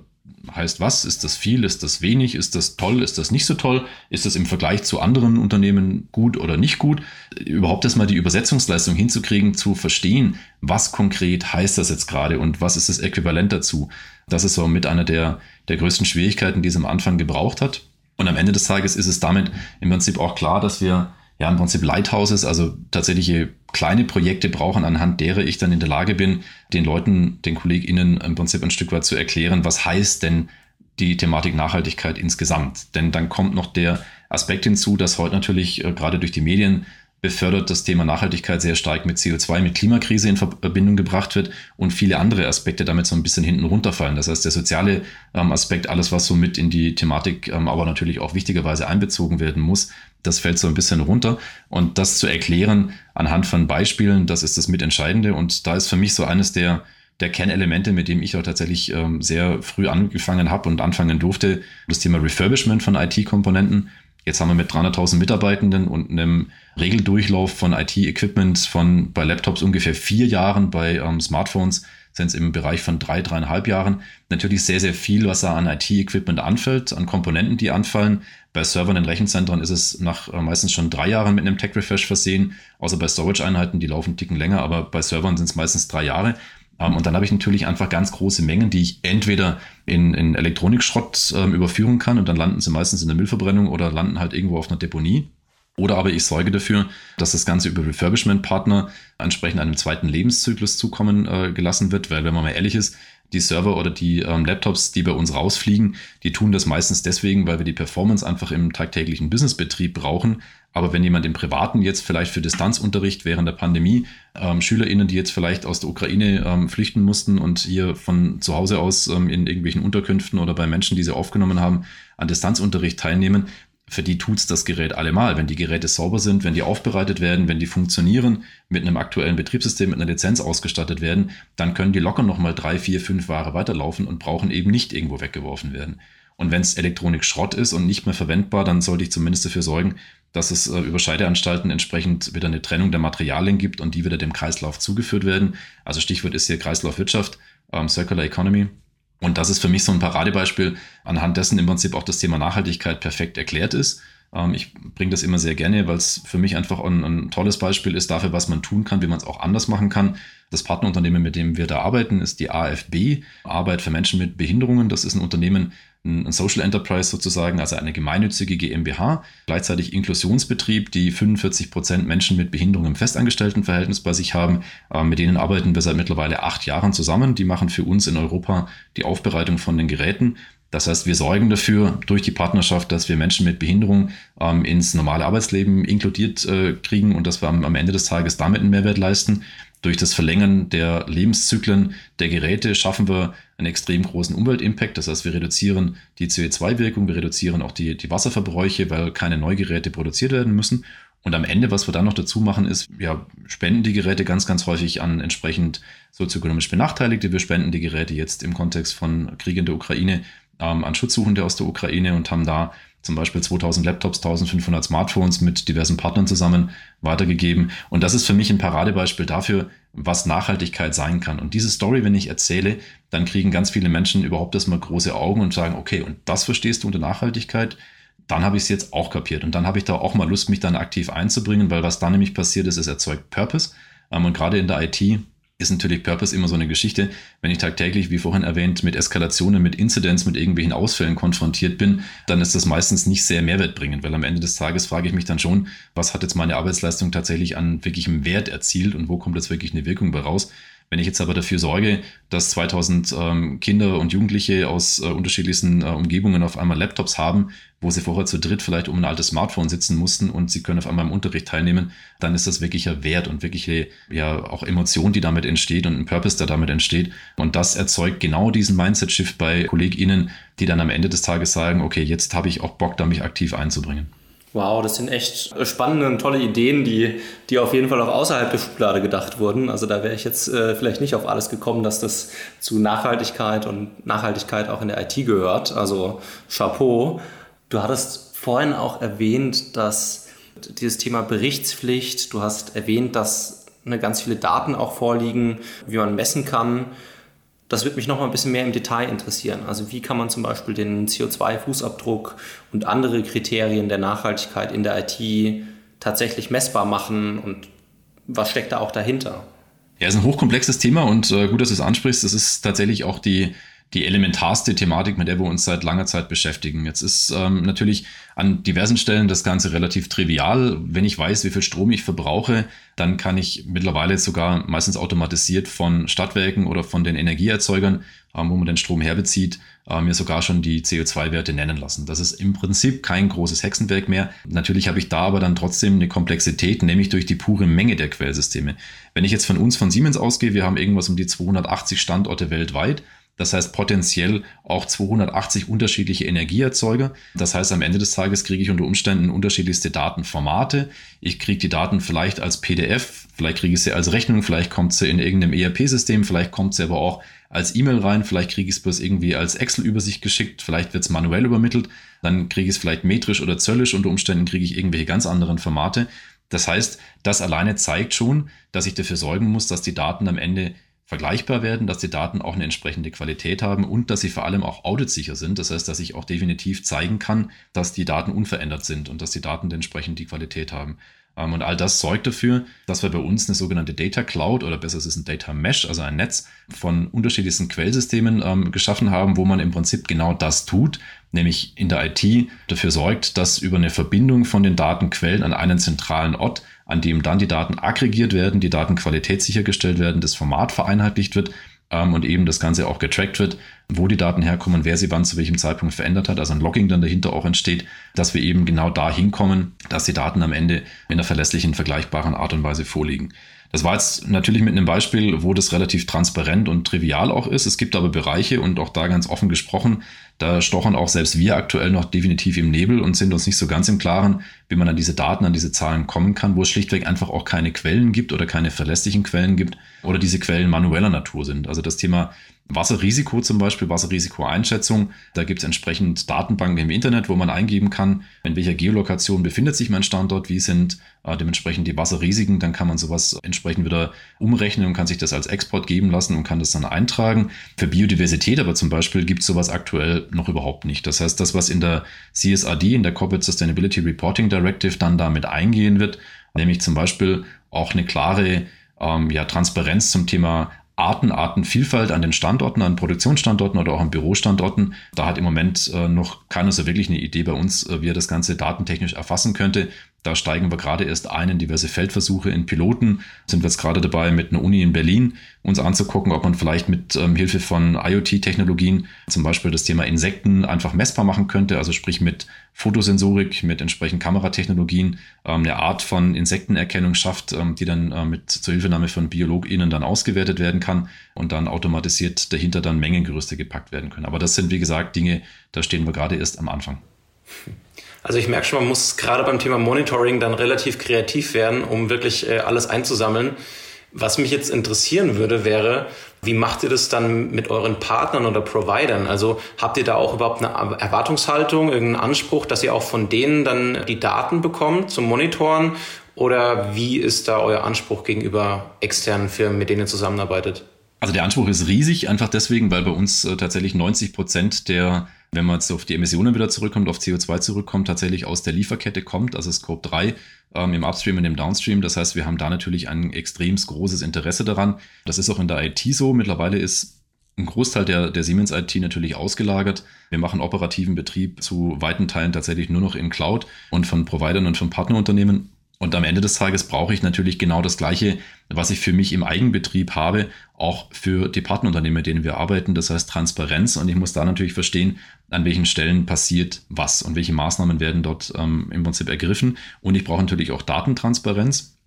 heißt was? Ist das viel? Ist das wenig? Ist das toll? Ist das nicht so toll? Ist das im Vergleich zu anderen Unternehmen gut oder nicht gut? Überhaupt erstmal die Übersetzungsleistung hinzukriegen, zu verstehen, was konkret heißt das jetzt gerade und was ist das Äquivalent dazu? Das ist so mit einer der, der größten Schwierigkeiten, die es am Anfang gebraucht hat. Und am Ende des Tages ist es damit im Prinzip auch klar, dass wir ja im Prinzip Lighthouses, also tatsächliche kleine Projekte brauchen, anhand derer ich dann in der Lage bin, den Leuten, den KollegInnen im Prinzip ein Stück weit zu erklären, was heißt denn die Thematik Nachhaltigkeit insgesamt. Denn dann kommt noch der Aspekt hinzu, dass heute natürlich äh, gerade durch die Medien befördert das Thema Nachhaltigkeit sehr stark mit CO2, mit Klimakrise in Verbindung gebracht wird und viele andere Aspekte damit so ein bisschen hinten runterfallen. Das heißt, der soziale ähm, Aspekt, alles, was so mit in die Thematik, ähm, aber natürlich auch wichtigerweise einbezogen werden muss, das fällt so ein bisschen runter. Und das zu erklären anhand von Beispielen, das ist das Mitentscheidende. Und da ist für mich so eines der, der Kernelemente, mit dem ich auch tatsächlich ähm, sehr früh angefangen habe und anfangen durfte, das Thema Refurbishment von IT-Komponenten. Jetzt haben wir mit 300.000 Mitarbeitenden und einem Regeldurchlauf von IT-Equipment von bei Laptops ungefähr vier Jahren, bei ähm, Smartphones sind es im Bereich von drei, dreieinhalb Jahren. Natürlich sehr, sehr viel, was da an IT-Equipment anfällt, an Komponenten, die anfallen. Bei Servern in Rechenzentren ist es nach äh, meistens schon drei Jahren mit einem Tech-Refresh versehen, außer bei Storage-Einheiten, die laufen einen Ticken länger, aber bei Servern sind es meistens drei Jahre. Ähm, und dann habe ich natürlich einfach ganz große Mengen, die ich entweder in, in Elektronikschrott ähm, überführen kann und dann landen sie meistens in der Müllverbrennung oder landen halt irgendwo auf einer Deponie. Oder aber ich sorge dafür, dass das Ganze über Refurbishment-Partner entsprechend einem zweiten Lebenszyklus zukommen äh, gelassen wird, weil wenn man mal ehrlich ist, die Server oder die ähm, Laptops, die bei uns rausfliegen, die tun das meistens deswegen, weil wir die Performance einfach im tagtäglichen Businessbetrieb brauchen. Aber wenn jemand im Privaten jetzt vielleicht für Distanzunterricht während der Pandemie, ähm, SchülerInnen, die jetzt vielleicht aus der Ukraine ähm, flüchten mussten und hier von zu Hause aus ähm, in irgendwelchen Unterkünften oder bei Menschen, die sie aufgenommen haben, an Distanzunterricht teilnehmen, für die tut's das Gerät allemal. Wenn die Geräte sauber sind, wenn die aufbereitet werden, wenn die funktionieren, mit einem aktuellen Betriebssystem, mit einer Lizenz ausgestattet werden, dann können die locker nochmal drei, vier, fünf Jahre weiterlaufen und brauchen eben nicht irgendwo weggeworfen werden. Und wenn es Elektronik Schrott ist und nicht mehr verwendbar, dann sollte ich zumindest dafür sorgen, dass es äh, über Scheideanstalten entsprechend wieder eine Trennung der Materialien gibt und die wieder dem Kreislauf zugeführt werden. Also Stichwort ist hier Kreislaufwirtschaft, ähm, Circular Economy. Und das ist für mich so ein Paradebeispiel, anhand dessen im Prinzip auch das Thema Nachhaltigkeit perfekt erklärt ist. Ähm, ich bringe das immer sehr gerne, weil es für mich einfach ein, ein, tolles Beispiel ist dafür, was man tun kann, wie man es auch anders machen kann. Das Partnerunternehmen, mit dem wir da arbeiten, ist die AFB, Arbeit für Menschen mit Behinderungen. Das ist ein Unternehmen, ein Social Enterprise sozusagen, also eine gemeinnützige GmbH, gleichzeitig Inklusionsbetrieb, die 45 Prozent Menschen mit Behinderung im Festangestelltenverhältnis bei sich haben. Ähm, mit denen arbeiten wir seit mittlerweile acht Jahren zusammen. Die machen für uns in Europa die Aufbereitung von den Geräten Das heißt, wir sorgen dafür durch die Partnerschaft, dass wir Menschen mit Behinderung ähm, ins normale Arbeitsleben inkludiert äh, kriegen und dass wir am, am Ende des Tages damit einen Mehrwert leisten. Durch das Verlängern der Lebenszyklen der Geräte schaffen wir einen extrem großen Umweltimpact. Das heißt, wir reduzieren die CO2-Wirkung, wir reduzieren auch die, die Wasserverbräuche, weil keine Neugeräte produziert werden müssen. Und am Ende, was wir dann noch dazu machen, ist, wir spenden die Geräte ganz, ganz häufig an entsprechend sozioökonomisch Benachteiligte. Wir spenden die Geräte jetzt im Kontext von Krieg in der Ukraine ähm, an Schutzsuchende aus der Ukraine und haben da zum Beispiel 2000 Laptops, 1500 Smartphones mit diversen Partnern zusammen weitergegeben. Und das ist für mich ein Paradebeispiel dafür, was Nachhaltigkeit sein kann. Und diese Story, wenn ich erzähle, dann kriegen ganz viele Menschen überhaupt erstmal große Augen und sagen, okay, und das verstehst du unter Nachhaltigkeit? Dann habe ich es jetzt auch kapiert. Und dann habe ich da auch mal Lust, mich dann aktiv einzubringen, weil was dann nämlich passiert ist, es erzeugt Purpose. Ähm, und gerade in der IT ist natürlich Purpose immer so eine Geschichte. Wenn ich tagtäglich, wie vorhin erwähnt, mit Eskalationen, mit Incidents, mit irgendwelchen Ausfällen konfrontiert bin, dann ist das meistens nicht sehr mehrwertbringend, weil am Ende des Tages frage ich mich dann schon, was hat jetzt meine Arbeitsleistung tatsächlich an wirklichem Wert erzielt und wo kommt jetzt wirklich eine Wirkung bei raus? Wenn ich jetzt aber dafür sorge, dass 2000 ähm, Kinder und Jugendliche aus äh, unterschiedlichsten äh, Umgebungen auf einmal Laptops haben, wo sie vorher zu dritt vielleicht um ein altes Smartphone sitzen mussten und sie können auf einmal im Unterricht teilnehmen, dann ist das wirklicher Wert und wirkliche, ja, auch Emotion, die damit entsteht und ein Purpose, der damit entsteht. Und das erzeugt genau diesen Mindset-Shift bei KollegInnen, die dann am Ende des Tages sagen, okay, jetzt habe ich auch Bock, da mich aktiv einzubringen. Wow, das sind echt spannende und tolle Ideen, die, die auf jeden Fall auch außerhalb der Schublade gedacht wurden. Also da wäre ich jetzt äh, vielleicht nicht auf alles gekommen, dass das zu Nachhaltigkeit und Nachhaltigkeit auch in der IT gehört. Also Chapeau. Du hattest vorhin auch erwähnt, dass dieses Thema Berichtspflicht, du hast erwähnt, dass eine ganz viele Daten auch vorliegen, wie man messen kann. Das würde mich noch mal ein bisschen mehr im Detail interessieren. Also wie kann man zum Beispiel den CO2-Fußabdruck und andere Kriterien der Nachhaltigkeit in der IT tatsächlich messbar machen und was steckt da auch dahinter? Ja, ist ein hochkomplexes Thema und äh, gut, dass du es ansprichst. Das ist tatsächlich auch die, die elementarste Thematik, mit der wir uns seit langer Zeit beschäftigen. Jetzt ist ähm, natürlich an diversen Stellen das Ganze relativ trivial. Wenn ich weiß, wie viel Strom ich verbrauche, dann kann ich mittlerweile sogar meistens automatisiert von Stadtwerken oder von den Energieerzeugern, ähm, wo man den Strom herbezieht, äh, mir sogar schon die CO2-Werte nennen lassen. Das ist im Prinzip kein großes Hexenwerk mehr. Natürlich habe ich da aber dann trotzdem eine Komplexität, nämlich durch die pure Menge der Quellsysteme. Wenn ich jetzt von uns, von Siemens ausgehe, wir haben irgendwas um die 280 Standorte weltweit. Das heißt potenziell auch 280 unterschiedliche Energieerzeuger. Das heißt, am Ende des Tages kriege ich unter Umständen unterschiedlichste Datenformate. Ich kriege die Daten vielleicht als PDF, vielleicht kriege ich sie als Rechnung, vielleicht kommt sie in irgendeinem ERP-System, vielleicht kommt sie aber auch als E-Mail rein, vielleicht kriege ich es bloß irgendwie als Excel-Übersicht geschickt, vielleicht wird es manuell übermittelt, dann kriege ich es vielleicht metrisch oder zöllisch, unter Umständen kriege ich irgendwelche ganz anderen Formate. Das heißt, das alleine zeigt schon, dass ich dafür sorgen muss, dass die Daten am Ende vergleichbar werden, dass die Daten auch eine entsprechende Qualität haben und dass sie vor allem auch auditsicher sind. Das heißt, dass ich auch definitiv zeigen kann, dass die Daten unverändert sind und dass die Daten entsprechend die Qualität haben. Ähm, und all das sorgt dafür, dass wir bei uns eine sogenannte Data Cloud oder besser es ist ein Data Mesh, also ein Netz von unterschiedlichsten Quellsystemen ähm, geschaffen haben, wo man im Prinzip genau das tut, nämlich in der IT dafür sorgt, dass über eine Verbindung von den Datenquellen an einen zentralen Ort an dem dann die Daten aggregiert werden, die Datenqualität sichergestellt werden, das Format vereinheitlicht wird ähm, und eben das Ganze auch getrackt wird, wo die Daten herkommen, wer sie wann zu welchem Zeitpunkt verändert hat, also ein Logging dann dahinter auch entsteht, dass wir eben genau da hinkommen, dass die Daten am Ende in einer verlässlichen, vergleichbaren Art und Weise vorliegen. Das war jetzt natürlich mit einem Beispiel, wo das relativ transparent und trivial auch ist. Es gibt aber Bereiche und auch da ganz offen gesprochen, da stochern auch selbst wir aktuell noch definitiv im Nebel und sind uns nicht so ganz im Klaren, wie man an diese Daten, an diese Zahlen kommen kann, wo es schlichtweg einfach auch keine Quellen gibt oder keine verlässlichen Quellen gibt oder diese Quellen manueller Natur sind. Also das Thema Wasserrisiko zum Beispiel, Wasserrisikoeinschätzung. Da gibt es entsprechend Datenbanken im Internet, wo man eingeben kann, in welcher Geolokation befindet sich mein Standort, wie sind äh, dementsprechend die Wasserrisiken. Dann kann man sowas entsprechend wieder umrechnen und kann sich das als Export geben lassen und kann das dann eintragen. Für Biodiversität aber zum Beispiel gibt es sowas aktuell noch überhaupt nicht. Das heißt, das, was in der CSRD, in der Corporate Sustainability Reporting Directive dann damit eingehen wird, nämlich zum Beispiel auch eine klare ähm, ja, Transparenz zum Thema Arten, Artenvielfalt an den Standorten, an Produktionsstandorten oder auch an Bürostandorten. Da hat im Moment äh, noch keiner so wirklich eine Idee bei uns, äh, wie er das Ganze datentechnisch erfassen könnte. Da steigen wir gerade erst ein in diverse Feldversuche, in Piloten. Sind wir jetzt gerade dabei, mit einer Uni in Berlin uns anzugucken, ob man vielleicht mit ähm, Hilfe von IoT-Technologien zum Beispiel das Thema Insekten einfach messbar machen könnte. Also sprich mit Fotosensorik, mit entsprechenden Kameratechnologien ähm, eine Art von Insektenerkennung schafft, ähm, die dann äh, mit zur Hilfenahme von BiologInnen dann ausgewertet werden kann und dann automatisiert dahinter dann Mengengerüste gepackt werden können. Aber das sind, wie gesagt, Dinge, da stehen wir gerade erst am Anfang. Also ich merke schon, man muss gerade beim Thema Monitoring dann relativ kreativ werden, um wirklich äh, alles einzusammeln. Was mich jetzt interessieren würde, wäre, wie macht ihr das dann mit euren Partnern oder Providern? Also habt ihr da auch überhaupt eine Erwartungshaltung, irgendeinen Anspruch, dass ihr auch von denen dann die Daten bekommt zum Monitoren? Oder wie ist da euer Anspruch gegenüber externen Firmen, mit denen ihr zusammenarbeitet? Also der Anspruch ist riesig, einfach deswegen, weil bei uns äh, tatsächlich 90 Prozent der wenn man jetzt auf die Emissionen wieder zurückkommt, auf CO2 zurückkommt, tatsächlich aus der Lieferkette kommt, also Scope 3 ähm, im Upstream und im Downstream. Das heißt, wir haben da natürlich ein extrem großes Interesse daran. Das ist auch in der IT so. Mittlerweile ist ein Großteil der, der Siemens IT natürlich ausgelagert. Wir machen operativen Betrieb zu weiten Teilen tatsächlich nur noch in Cloud und von Providern und von Partnerunternehmen. Und am Ende des Tages brauche ich natürlich genau das Gleiche, was ich für mich im Eigenbetrieb habe, auch für die Partnerunternehmen, mit denen wir arbeiten. Das heißt Transparenz. Und ich muss da natürlich verstehen, an welchen Stellen passiert was und welche Maßnahmen werden dort ähm, im Prinzip ergriffen. Und ich brauche natürlich auch Datentransparenz.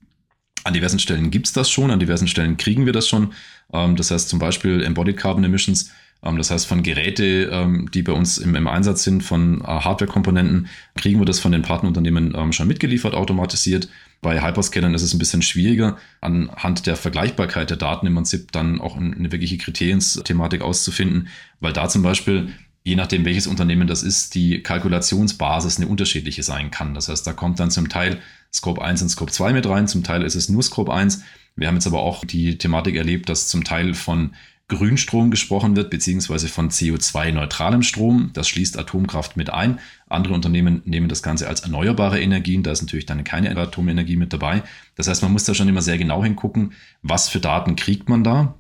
An diversen Stellen gibt es das schon, an diversen Stellen kriegen wir das schon. Ähm, das heißt zum Beispiel Embodied Carbon Emissions das heißt, von Geräte, ähm, die bei uns im, im Einsatz sind, von äh, Hardware-Komponenten, kriegen wir das von den Partnerunternehmen ähm, schon mitgeliefert, automatisiert. Bei Hyperscalern ist es ein bisschen schwieriger, anhand der Vergleichbarkeit der Daten im Prinzip dann auch eine wirkliche Kriteriensthematik auszufinden, weil da zum Beispiel je nachdem, welches Unternehmen das ist, die Kalkulationsbasis eine unterschiedliche sein kann. Das heißt, da kommt dann zum Teil Scope 1 und Scope 2 mit rein, zum Teil ist es nur Scope 1. Wir haben jetzt aber auch die Thematik erlebt, dass zum Teil von Grünstrom gesprochen wird, beziehungsweise von CO2-neutralem Strom. Das schließt Atomkraft mit ein. Andere Unternehmen nehmen das Ganze als erneuerbare Energien. Da ist natürlich dann keine Atomenergie mit dabei. Das heißt, man muss da schon immer sehr genau hingucken, was für Daten kriegt man da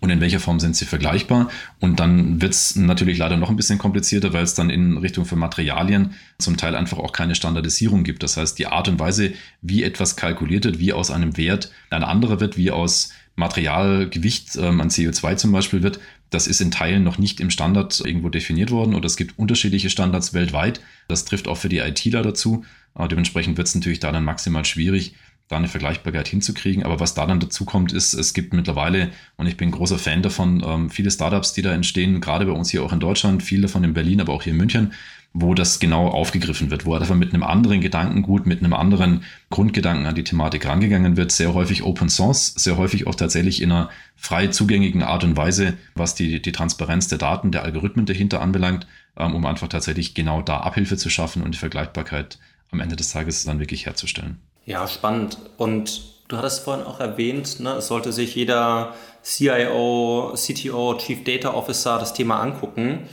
und in welcher Form sind sie vergleichbar. Und dann wird es natürlich leider noch ein bisschen komplizierter, weil es dann in Richtung von Materialien zum Teil einfach auch keine Standardisierung gibt. Das heißt, die Art und Weise, wie etwas kalkuliert wird, wie aus einem Wert ein anderer wird, wie aus Materialgewicht ähm, an CO2 zum Beispiel wird, das ist in Teilen noch nicht im Standard irgendwo definiert worden oder es gibt unterschiedliche Standards weltweit. Das trifft auch für die ITler dazu. Aber dementsprechend wird es natürlich da dann maximal schwierig, da eine Vergleichbarkeit hinzukriegen. Aber was da dann dazu kommt, ist, es gibt mittlerweile, und ich bin großer Fan davon, ähm, viele Startups, die da entstehen, gerade bei uns hier auch in Deutschland, viele davon in Berlin, aber auch hier in München, wo das genau aufgegriffen wird, wo einfach mit einem anderen Gedankengut, mit einem anderen Grundgedanken an die Thematik rangegangen wird. Sehr häufig Open Source, sehr häufig auch tatsächlich in einer frei zugänglichen Art und Weise, was die, die Transparenz der Daten, der Algorithmen dahinter anbelangt, ähm, um einfach tatsächlich genau da Abhilfe zu schaffen und die Vergleichbarkeit am Ende des Tages dann wirklich herzustellen. Ja, spannend. Und du hattest vorhin auch erwähnt, ne, es sollte sich jeder CIO, CTO, Chief Data Officer das Thema angucken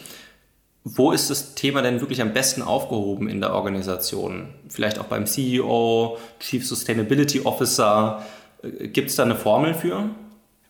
wo ist das Thema denn wirklich am besten aufgehoben in der Organisation? Vielleicht auch beim CEO, Chief Sustainability Officer. Äh, Gibt es da eine Formel für?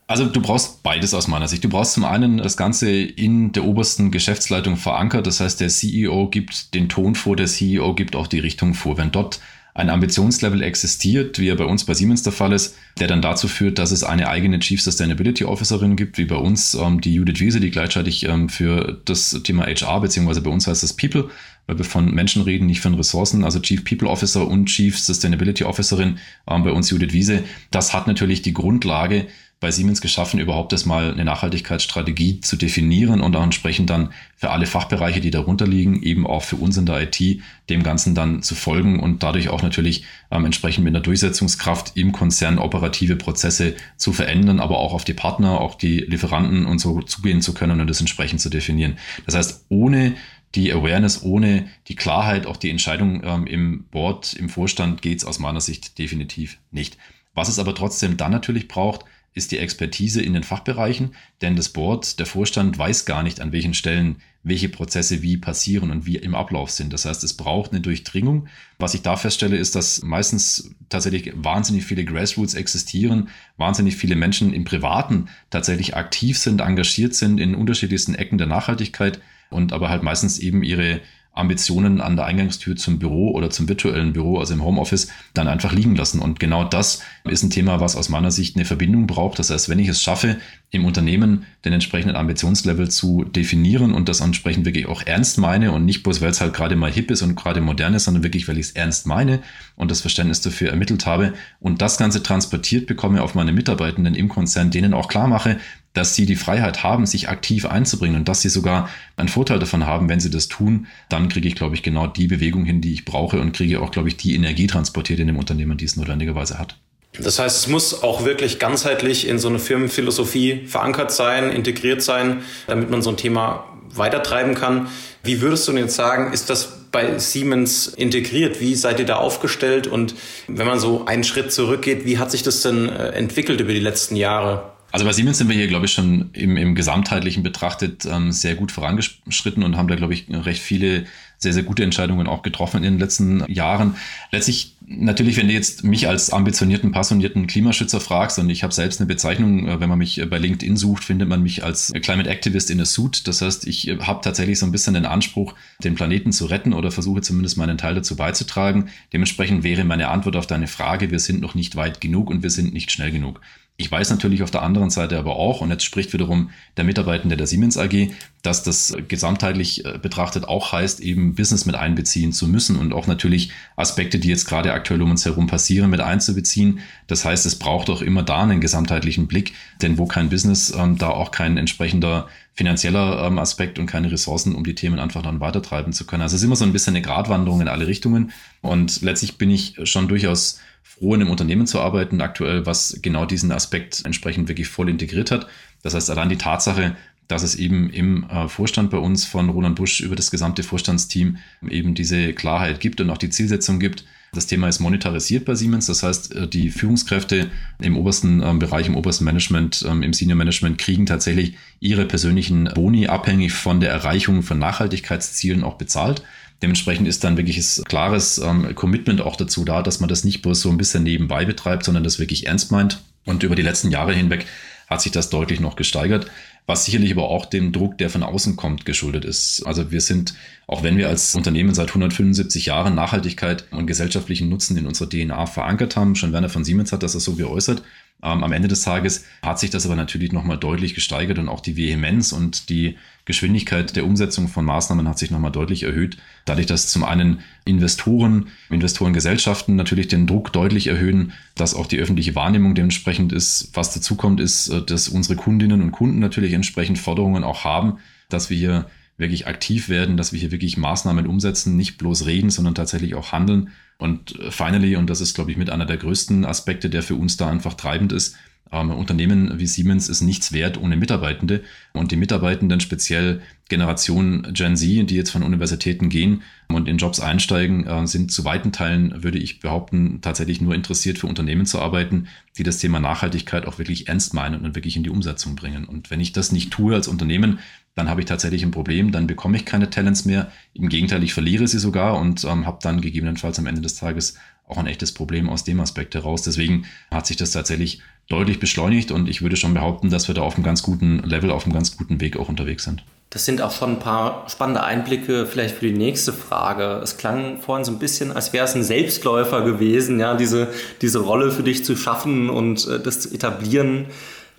Also du brauchst beides aus meiner Sicht. Du brauchst zum einen das Ganze in der obersten Geschäftsleitung verankert. Das heißt, der CEO gibt den Ton vor, der CEO gibt auch die Richtung vor. Wenn dort ein Ambitionslevel existiert, wie er bei uns bei Siemens der Fall ist, der dann dazu führt, dass es eine eigene Chief Sustainability Officerin gibt, wie bei uns ähm, die Judith Wiese, die gleichzeitig ähm, für das Thema HR, beziehungsweise bei uns heißt das People, weil wir von Menschen reden, nicht von Ressourcen, also Chief People Officer und Chief Sustainability Officerin, ähm, bei uns Judith Wiese. Das hat natürlich die Grundlage, bei Siemens geschaffen, überhaupt erstmal eine Nachhaltigkeitsstrategie zu definieren und auch entsprechend dann für alle Fachbereiche, die darunter liegen, eben auch für uns in der IT, dem Ganzen dann zu folgen und dadurch auch natürlich ähm, entsprechend mit einer Durchsetzungskraft im Konzern operative Prozesse zu verändern, aber auch auf die Partner, auch die Lieferanten und so zugehen zu können und das entsprechend zu definieren. Das heißt, ohne die Awareness, ohne die Klarheit, auch die Entscheidung ähm, im Board, im Vorstand geht es aus meiner Sicht definitiv nicht. Was es aber trotzdem dann natürlich braucht, ist die Expertise in den Fachbereichen, denn das Board, der Vorstand weiß gar nicht, an welchen Stellen welche Prozesse wie passieren und wie im Ablauf sind. Das heißt, es braucht eine Durchdringung. Was ich da feststelle, ist, dass meistens tatsächlich wahnsinnig viele Grassroots existieren, wahnsinnig viele Menschen im Privaten tatsächlich aktiv sind, engagiert sind in unterschiedlichsten Ecken der Nachhaltigkeit und aber halt meistens eben ihre Ambitionen an der Eingangstür zum Büro oder zum virtuellen Büro, also im Homeoffice, dann einfach liegen lassen. Und genau das ist ein Thema, was aus meiner Sicht eine Verbindung braucht. Das heißt, wenn ich es schaffe, im Unternehmen den entsprechenden Ambitionslevel zu definieren und das entsprechend wirklich auch ernst meine und nicht bloß, weil es halt gerade mal hip ist und gerade modern ist, sondern wirklich, weil ich es ernst meine und das Verständnis dafür ermittelt habe und das Ganze transportiert bekomme auf meine Mitarbeitenden im Konzern, denen auch klar mache, dass sie die Freiheit haben, sich aktiv einzubringen und dass sie sogar einen Vorteil davon haben, wenn sie das tun, dann kriege ich, glaube ich, genau die Bewegung hin, die ich brauche und kriege auch, glaube ich, die Energie transportiert in dem Unternehmen, die es notwendigerweise hat. Das heißt, es muss auch wirklich ganzheitlich in so eine Firmenphilosophie verankert sein, integriert sein, damit man so ein Thema weitertreiben kann. Wie würdest du denn jetzt sagen, ist das bei Siemens integriert? Wie seid ihr da aufgestellt? Und wenn man so einen Schritt zurückgeht, wie hat sich das denn äh, entwickelt über die letzten Jahre? Also bei Siemens sind wir hier, glaube ich, schon im, im gesamtheitlichen betrachtet ähm, sehr gut vorangeschritten und haben da, glaube ich, recht viele sehr, sehr gute Entscheidungen auch getroffen in den letzten Jahren. Letztlich natürlich, wenn du jetzt mich als ambitionierten, passionierten Klimaschützer fragst und ich habe selbst eine Bezeichnung, äh, wenn man mich bei LinkedIn sucht, findet man mich als Climate Activist in a Suit. Das heißt, ich äh, habe tatsächlich so ein bisschen den Anspruch, den Planeten zu retten oder versuche zumindest meinen Teil dazu beizutragen. Dementsprechend wäre meine Antwort auf deine Frage, wir sind noch nicht weit genug und wir sind nicht schnell genug. Ich weiß natürlich auf der anderen Seite aber auch, und jetzt spricht wiederum der Mitarbeitende der Siemens AG, dass das gesamtheitlich äh, betrachtet auch heißt, eben Business mit einbeziehen zu müssen und auch natürlich Aspekte, die jetzt gerade aktuell um uns herum passieren, mit einzubeziehen. Das heißt, es braucht auch immer da einen gesamtheitlichen Blick, denn wo kein Business, ähm, da auch kein entsprechender finanzieller ähm, Aspekt und keine Ressourcen, um die Themen einfach dann weitertreiben zu können. Also es ist immer so ein bisschen eine Gratwanderung in alle Richtungen und letztlich bin ich schon durchaus froh, in einem Unternehmen zu arbeiten, aktuell, was genau diesen Aspekt entsprechend wirklich voll integriert hat. Das heißt, allein die Tatsache, dass es eben im äh, Vorstand bei uns von Roland Busch über das gesamte Vorstandsteam eben diese Klarheit gibt und auch die Zielsetzung gibt. Das Thema ist monetarisiert bei Siemens. Das heißt, äh, die Führungskräfte im obersten ähm, Bereich, im obersten Management, ähm, im Senior Management kriegen tatsächlich ihre persönlichen Boni abhängig von der Erreichung von Nachhaltigkeitszielen auch bezahlt. Dementsprechend ist dann wirklich ein klares ähm, Commitment auch dazu da, dass man das nicht bloß so ein bisschen nebenbei betreibt, sondern das wirklich ernst meint. Und über die letzten Jahre hinweg hat sich das deutlich noch gesteigert, was sicherlich aber auch dem Druck, der von außen kommt, geschuldet ist. Also wir sind, auch wenn wir als Unternehmen seit 175 Jahren Nachhaltigkeit und gesellschaftlichen Nutzen in unserer DNA verankert haben, schon Werner von Siemens hat das so geäußert, ähm, am Ende des Tages hat sich das aber natürlich nochmal deutlich gesteigert und auch die Vehemenz und die Geschwindigkeit der Umsetzung von Maßnahmen hat sich nochmal deutlich erhöht. Dadurch, dass zum einen Investoren, Investorengesellschaften natürlich den Druck deutlich erhöhen, dass auch die öffentliche Wahrnehmung dementsprechend ist. Was dazu kommt, ist, äh, dass unsere Kundinnen und Kunden natürlich entsprechend Forderungen auch haben, dass wir hier wirklich aktiv werden, dass wir hier wirklich Maßnahmen umsetzen, nicht bloß reden, sondern tatsächlich auch handeln. Und äh, finally, und das ist, glaube ich, mit einer der größten Aspekte, der für uns da einfach treibend ist, ähm, Unternehmen wie Siemens ist nichts wert ohne Mitarbeitende. Und die Mitarbeitenden, speziell Generation Gen Z, die jetzt von Universitäten gehen und in Jobs einsteigen, äh, sind zu weiten Teilen, würde ich behaupten, tatsächlich nur interessiert für Unternehmen zu arbeiten, die das Thema Nachhaltigkeit auch wirklich ernst meinen und wirklich in die Umsetzung bringen. Und wenn ich das nicht tue als Unternehmen, dann habe ich tatsächlich ein Problem, dann bekomme ich keine Talents mehr. Im Gegenteil, ich verliere sie sogar und ähm, habe dann gegebenenfalls am Ende des Tages auch ein echtes Problem aus dem Aspekt heraus. Deswegen hat sich das tatsächlich deutlich beschleunigt und ich würde schon behaupten, dass wir da auf einem ganz guten Level, auf einem ganz guten Weg auch unterwegs sind. Das sind auch schon ein paar spannende Einblicke vielleicht für die nächste Frage. Es klang vorhin so ein bisschen, als wäre es ein Selbstläufer gewesen, ja, diese, diese Rolle für dich zu schaffen und äh, das zu etablieren.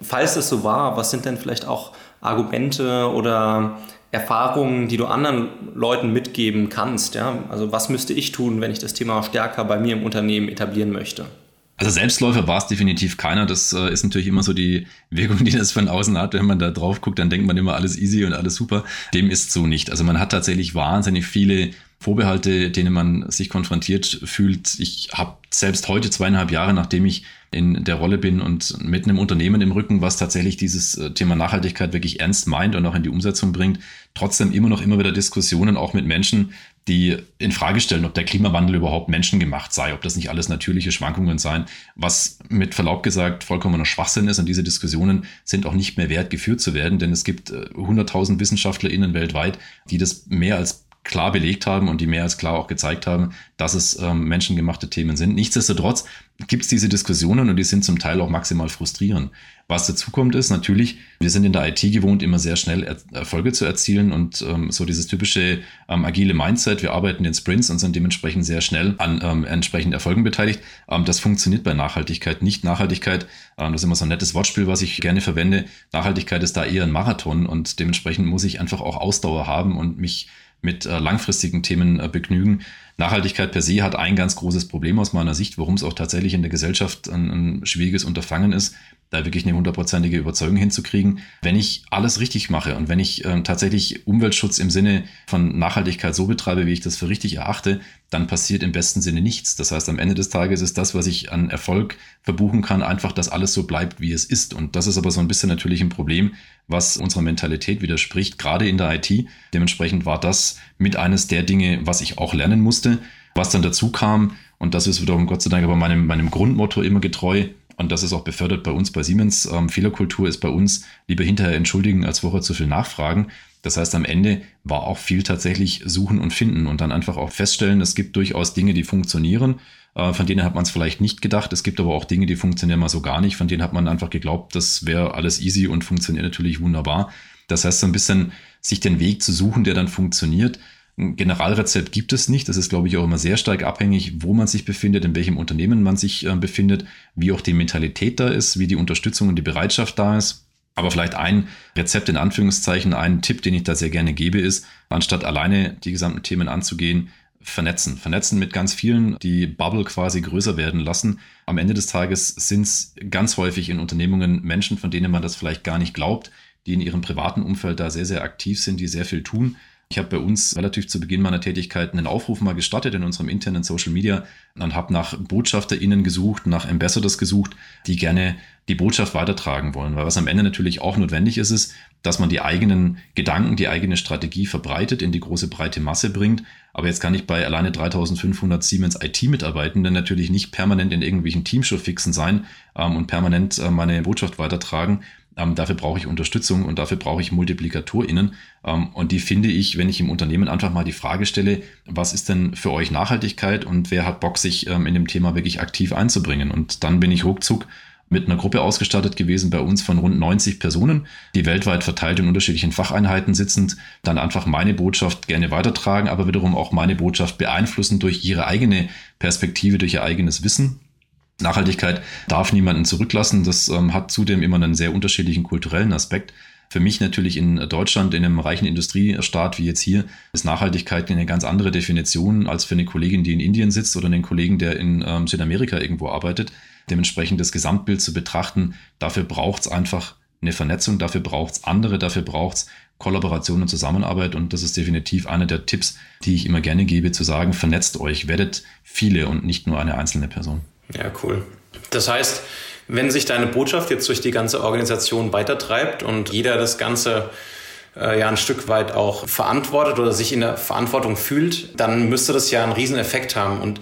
Falls es so war, was sind denn vielleicht auch Argumente oder Erfahrungen, die du anderen Leuten mitgeben kannst? Ja? Also was müsste ich tun, wenn ich das Thema stärker bei mir im Unternehmen etablieren möchte? Also Selbstläufer war es definitiv keiner. Das äh, ist natürlich immer so die Wirkung, die das von außen hat. Wenn man da drauf guckt, dann denkt man immer alles easy und alles super. Dem ist so nicht. Also man hat tatsächlich wahnsinnig viele Vorbehalte, denen man sich konfrontiert fühlt. Ich habe selbst heute zweieinhalb Jahre, nachdem ich in der Rolle bin und mit einem Unternehmen im Rücken, was tatsächlich dieses äh, Thema Nachhaltigkeit wirklich ernst meint und auch in die Umsetzung bringt, trotzdem immer noch immer wieder Diskussionen auch mit Menschen, die in Frage stellen, ob der Klimawandel überhaupt menschengemacht sei, ob das nicht alles natürliche Schwankungen seien, was mit Verlaub gesagt vollkommener Schwachsinn ist. Und diese Diskussionen sind auch nicht mehr wert, geführt zu werden, denn es gibt 100.000 äh, WissenschaftlerInnen weltweit, die das mehr als klar belegt haben und die mehr als klar auch gezeigt haben, dass es ähm, menschengemachte Themen sind. Nichtsdestotrotz gibt es diese Diskussionen und die sind zum Teil auch maximal frustrierend. Was dazu kommt ist natürlich, wir sind in der IT gewohnt, immer sehr schnell er Erfolge zu erzielen und ähm, so dieses typische ähm, agile Mindset, wir arbeiten in Sprints und sind dementsprechend sehr schnell an ähm, entsprechenden Erfolgen beteiligt. Ähm, das funktioniert bei Nachhaltigkeit nicht. Nachhaltigkeit, ähm, das ist immer so ein nettes Wortspiel, was ich gerne verwende. Nachhaltigkeit ist da eher ein Marathon und dementsprechend muss ich einfach auch Ausdauer haben und mich mit äh, langfristigen Themen äh, begnügen. Nachhaltigkeit per se hat ein ganz großes Problem aus meiner Sicht, warum es auch tatsächlich in der Gesellschaft ein, ein schwieriges Unterfangen ist, da wirklich eine hundertprozentige Überzeugung hinzukriegen. Wenn ich alles richtig mache und wenn ich äh, tatsächlich Umweltschutz im Sinne von Nachhaltigkeit so betreibe, wie ich das für richtig erachte, dann passiert im besten Sinne nichts. Das heißt, am Ende des Tages ist das, was ich an Erfolg verbuchen kann, einfach, dass alles so bleibt, wie es ist. Und das ist aber so ein bisschen natürlich ein Problem, was unserer Mentalität widerspricht, gerade in der IT. Dementsprechend war das mit eines der Dinge, was ich auch lernen musste. Was dann dazu kam, und das ist wiederum Gott sei Dank aber meinem, meinem Grundmotto immer getreu, und das ist auch befördert bei uns bei Siemens. Ähm, Fehlerkultur ist bei uns lieber hinterher entschuldigen, als vorher zu viel nachfragen. Das heißt, am Ende war auch viel tatsächlich suchen und finden und dann einfach auch feststellen, es gibt durchaus Dinge, die funktionieren. Äh, von denen hat man es vielleicht nicht gedacht. Es gibt aber auch Dinge, die funktionieren mal so gar nicht. Von denen hat man einfach geglaubt, das wäre alles easy und funktioniert natürlich wunderbar. Das heißt, so ein bisschen sich den Weg zu suchen, der dann funktioniert. Ein Generalrezept gibt es nicht. Das ist, glaube ich, auch immer sehr stark abhängig, wo man sich befindet, in welchem Unternehmen man sich äh, befindet, wie auch die Mentalität da ist, wie die Unterstützung und die Bereitschaft da ist. Aber vielleicht ein Rezept in Anführungszeichen, ein Tipp, den ich da sehr gerne gebe, ist, anstatt alleine die gesamten Themen anzugehen, vernetzen. Vernetzen mit ganz vielen, die Bubble quasi größer werden lassen. Am Ende des Tages sind es ganz häufig in Unternehmungen Menschen, von denen man das vielleicht gar nicht glaubt, die in ihrem privaten Umfeld da sehr, sehr aktiv sind, die sehr viel tun ich habe bei uns relativ zu Beginn meiner Tätigkeit einen Aufruf mal gestartet in unserem internen Social Media und habe nach BotschafterInnen gesucht, nach Ambassadors gesucht, die gerne die Botschaft weitertragen wollen. Weil was am Ende natürlich auch notwendig ist, ist, dass man die eigenen Gedanken, die eigene Strategie verbreitet, in die große breite Masse bringt. Aber jetzt kann ich bei alleine 3500 Siemens IT-Mitarbeitenden natürlich nicht permanent in irgendwelchen Teamshow-Fixen sein ähm, und permanent äh, meine Botschaft weitertragen. Ähm, dafür brauche ich Unterstützung und dafür brauche ich MultiplikatorInnen. Ähm, und die finde ich, wenn ich im Unternehmen einfach mal die Frage stelle, was ist denn für euch Nachhaltigkeit und wer hat Bock, sich ähm, in dem Thema wirklich aktiv einzubringen? Und dann bin ich ruckzuck mit einer Gruppe ausgestattet gewesen bei uns von rund 90 Personen, die weltweit verteilt in unterschiedlichen Facheinheiten sitzend, dann einfach meine Botschaft gerne weitertragen, aber wiederum auch meine Botschaft beeinflussen durch ihre eigene Perspektive, durch ihr eigenes Wissen. Nachhaltigkeit darf niemanden zurücklassen. Das ähm, hat zudem immer einen sehr unterschiedlichen kulturellen Aspekt. Für mich natürlich in Deutschland, in einem reichen Industriestaat wie jetzt hier, ist Nachhaltigkeit eine ganz andere Definition als für eine Kollegin, die in Indien sitzt oder einen Kollegen, der in ähm, Südamerika irgendwo arbeitet. Dementsprechend das Gesamtbild zu betrachten, dafür braucht es einfach eine Vernetzung, dafür braucht es andere, dafür braucht es Kollaboration und Zusammenarbeit. Und das ist definitiv einer der Tipps, die ich immer gerne gebe, zu sagen, vernetzt euch, werdet viele und nicht nur eine einzelne Person. Ja, cool. Das heißt, wenn sich deine Botschaft jetzt durch die ganze Organisation weitertreibt und jeder das Ganze äh, ja ein Stück weit auch verantwortet oder sich in der Verantwortung fühlt, dann müsste das ja einen riesen Effekt haben. Und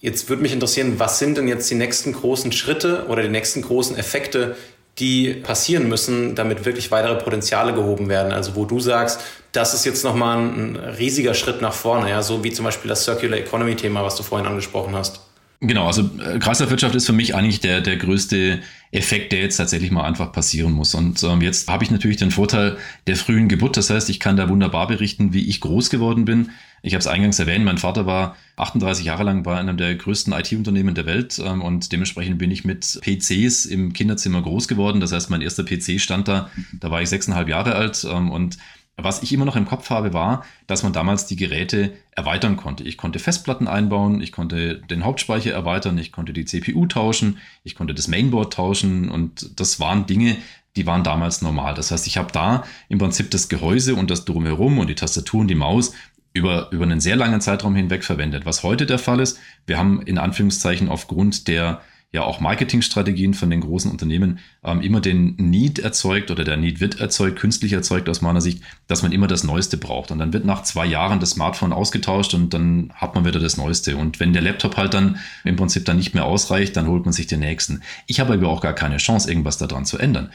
jetzt würde mich interessieren, was sind denn jetzt die nächsten großen Schritte oder die nächsten großen Effekte, die passieren müssen, damit wirklich weitere Potenziale gehoben werden. Also wo du sagst, das ist jetzt nochmal ein riesiger Schritt nach vorne, ja, so wie zum Beispiel das Circular Economy Thema, was du vorhin angesprochen hast. Genau, also äh, Kreislaufwirtschaft ist für mich eigentlich der, der größte Effekt, der jetzt tatsächlich mal einfach passieren muss. Und ähm, jetzt habe ich natürlich den Vorteil der frühen Geburt. Das heißt, ich kann da wunderbar berichten, wie ich groß geworden bin. Ich habe es eingangs erwähnt, mein Vater war 38 Jahre lang bei einem der größten IT-Unternehmen der Welt ähm, und dementsprechend bin ich mit PCs im Kinderzimmer groß geworden. Das heißt, mein erster PC stand da, da war ich sechseinhalb Jahre alt ähm, und was ich immer noch im Kopf habe, war, dass man damals die Geräte erweitern konnte. Ich konnte Festplatten einbauen, ich konnte den Hauptspeicher erweitern, ich konnte die CPU tauschen, ich konnte das Mainboard tauschen und das waren Dinge, die waren damals normal. Das heißt, ich habe da im Prinzip das Gehäuse und das drumherum und die Tastatur und die Maus über, über einen sehr langen Zeitraum hinweg verwendet. Was heute der Fall ist, wir haben in Anführungszeichen aufgrund der ja auch Marketingstrategien von den großen Unternehmen ähm, immer den Need erzeugt oder der Need wird erzeugt, künstlich erzeugt aus meiner Sicht, dass man immer das Neueste braucht. Und dann wird nach zwei Jahren das Smartphone ausgetauscht und dann hat man wieder das Neueste. Und wenn der Laptop halt dann im Prinzip dann nicht mehr ausreicht, dann holt man sich den nächsten. Ich habe aber auch gar keine Chance, irgendwas daran zu ändern.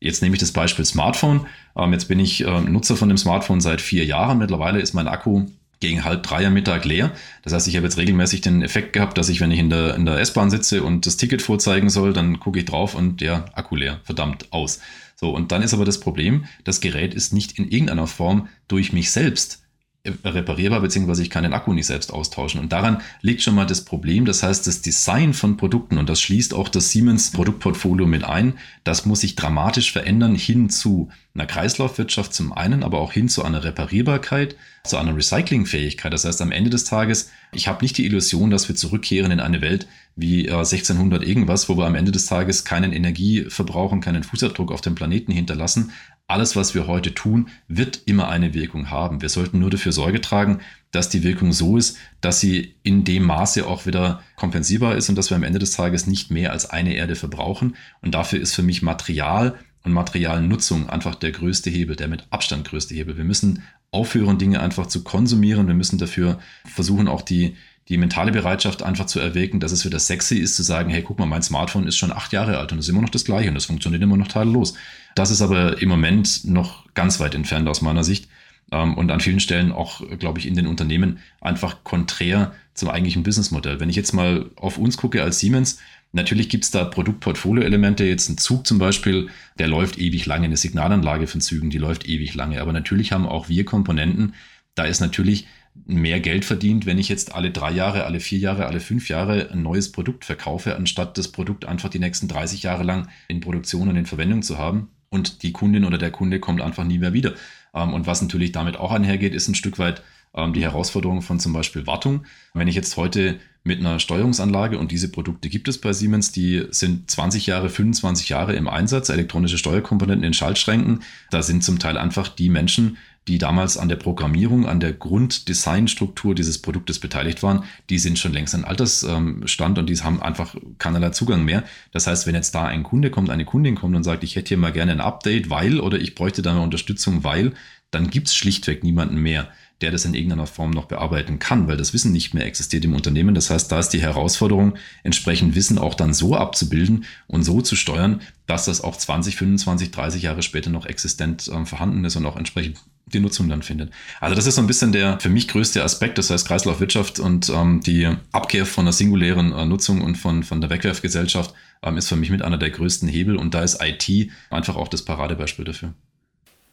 Jetzt nehme ich das Beispiel Smartphone. Ähm, jetzt bin ich äh, Nutzer von dem Smartphone seit vier Jahren. Mittlerweile ist mein Akku gegen halb drei am Mittag leer. Das heißt, ich habe jetzt regelmäßig den Effekt gehabt, dass ich, wenn ich in der, in der S-Bahn sitze und das Ticket vorzeigen soll, dann gucke ich drauf und ja, Akku leer, verdammt, aus. So, und dann ist aber das Problem, das Gerät ist nicht in irgendeiner Form durch mich selbst reparierbar, beziehungsweise ich kann den Akku nicht selbst austauschen. Und daran liegt schon mal das Problem. Das heißt, das Design von Produkten, und das schließt auch das Siemens Produktportfolio mit ein, das muss sich dramatisch verändern hin zu einer Kreislaufwirtschaft zum einen, aber auch hin zu einer Reparierbarkeit, zu einer Recyclingfähigkeit. Das heißt, am Ende des Tages, ich habe nicht die Illusion, dass wir zurückkehren in eine Welt wie äh, 1600 irgendwas, wo wir am Ende des Tages keinen Energieverbrauch und keinen Fußabdruck auf dem Planeten hinterlassen, alles, was wir heute tun, wird immer eine Wirkung haben. Wir sollten nur dafür Sorge tragen, dass die Wirkung so ist, dass sie in dem Maße auch wieder kompensierbar ist und dass wir am Ende des Tages nicht mehr als eine Erde verbrauchen. Und dafür ist für mich Material und Materialnutzung einfach der größte Hebel, der mit Abstand größte Hebel. Wir müssen aufhören, Dinge einfach zu konsumieren. Wir müssen dafür versuchen, auch die, die mentale Bereitschaft einfach zu erwägen, dass es wieder sexy ist, zu sagen, hey, guck mal, mein Smartphone ist schon acht Jahre alt und ist immer noch das gleiche und es funktioniert immer noch tadellos. Das ist aber im Moment noch ganz weit entfernt aus meiner Sicht ähm, und an vielen Stellen auch, glaube ich, in den Unternehmen einfach konträr zum eigentlichen Businessmodell. Wenn ich jetzt mal auf uns gucke als Siemens, Natürlich gibt es da Produktportfolio-Elemente, jetzt ein Zug zum Beispiel, der läuft ewig lange, eine Signalanlage von Zügen, die läuft ewig lange. Aber natürlich haben auch wir Komponenten, da ist natürlich mehr Geld verdient, wenn ich jetzt alle drei Jahre, alle vier Jahre, alle fünf Jahre ein neues Produkt verkaufe, anstatt das Produkt einfach die nächsten 30 Jahre lang in Produktion und in Verwendung zu haben. Und die Kundin oder der Kunde kommt einfach nie mehr wieder. Ähm, und was natürlich damit auch einhergeht, ist ein Stück weit ähm, die Herausforderung von zum Beispiel Wartung. Wenn ich jetzt heute mit einer Steuerungsanlage und diese Produkte gibt es bei Siemens, die sind 20 Jahre, 25 Jahre im Einsatz, elektronische Steuerkomponenten in Schaltschränken. Da sind zum Teil einfach die Menschen, die damals an der Programmierung, an der Grunddesignstruktur dieses Produktes beteiligt waren, die sind schon längst an Altersstand und die haben einfach keinerlei Zugang mehr. Das heißt, wenn jetzt da ein Kunde kommt, eine Kundin kommt und sagt, ich hätte hier mal gerne ein Update, weil oder ich bräuchte da eine Unterstützung, weil, dann gibt es schlichtweg niemanden mehr, der das in irgendeiner Form noch bearbeiten kann, weil das Wissen nicht mehr existiert im Unternehmen. Das heißt, da ist die Herausforderung, entsprechend Wissen auch dann so abzubilden und so zu steuern, dass das auch 20, 25, 30 Jahre später noch existent äh, vorhanden ist und auch entsprechend die Nutzung dann findet. Also das ist so ein bisschen der für mich größte Aspekt, das heißt Kreislaufwirtschaft und ähm, die Abkehr von der singulären äh, Nutzung und von, von der Wegwerfgesellschaft ähm, ist für mich mit einer der größten Hebel und da ist IT einfach auch das Paradebeispiel dafür.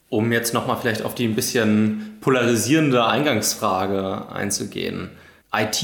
Um jetzt nochmal vielleicht auf die ein bisschen polarisierende Eingangsfrage einzugehen. IT,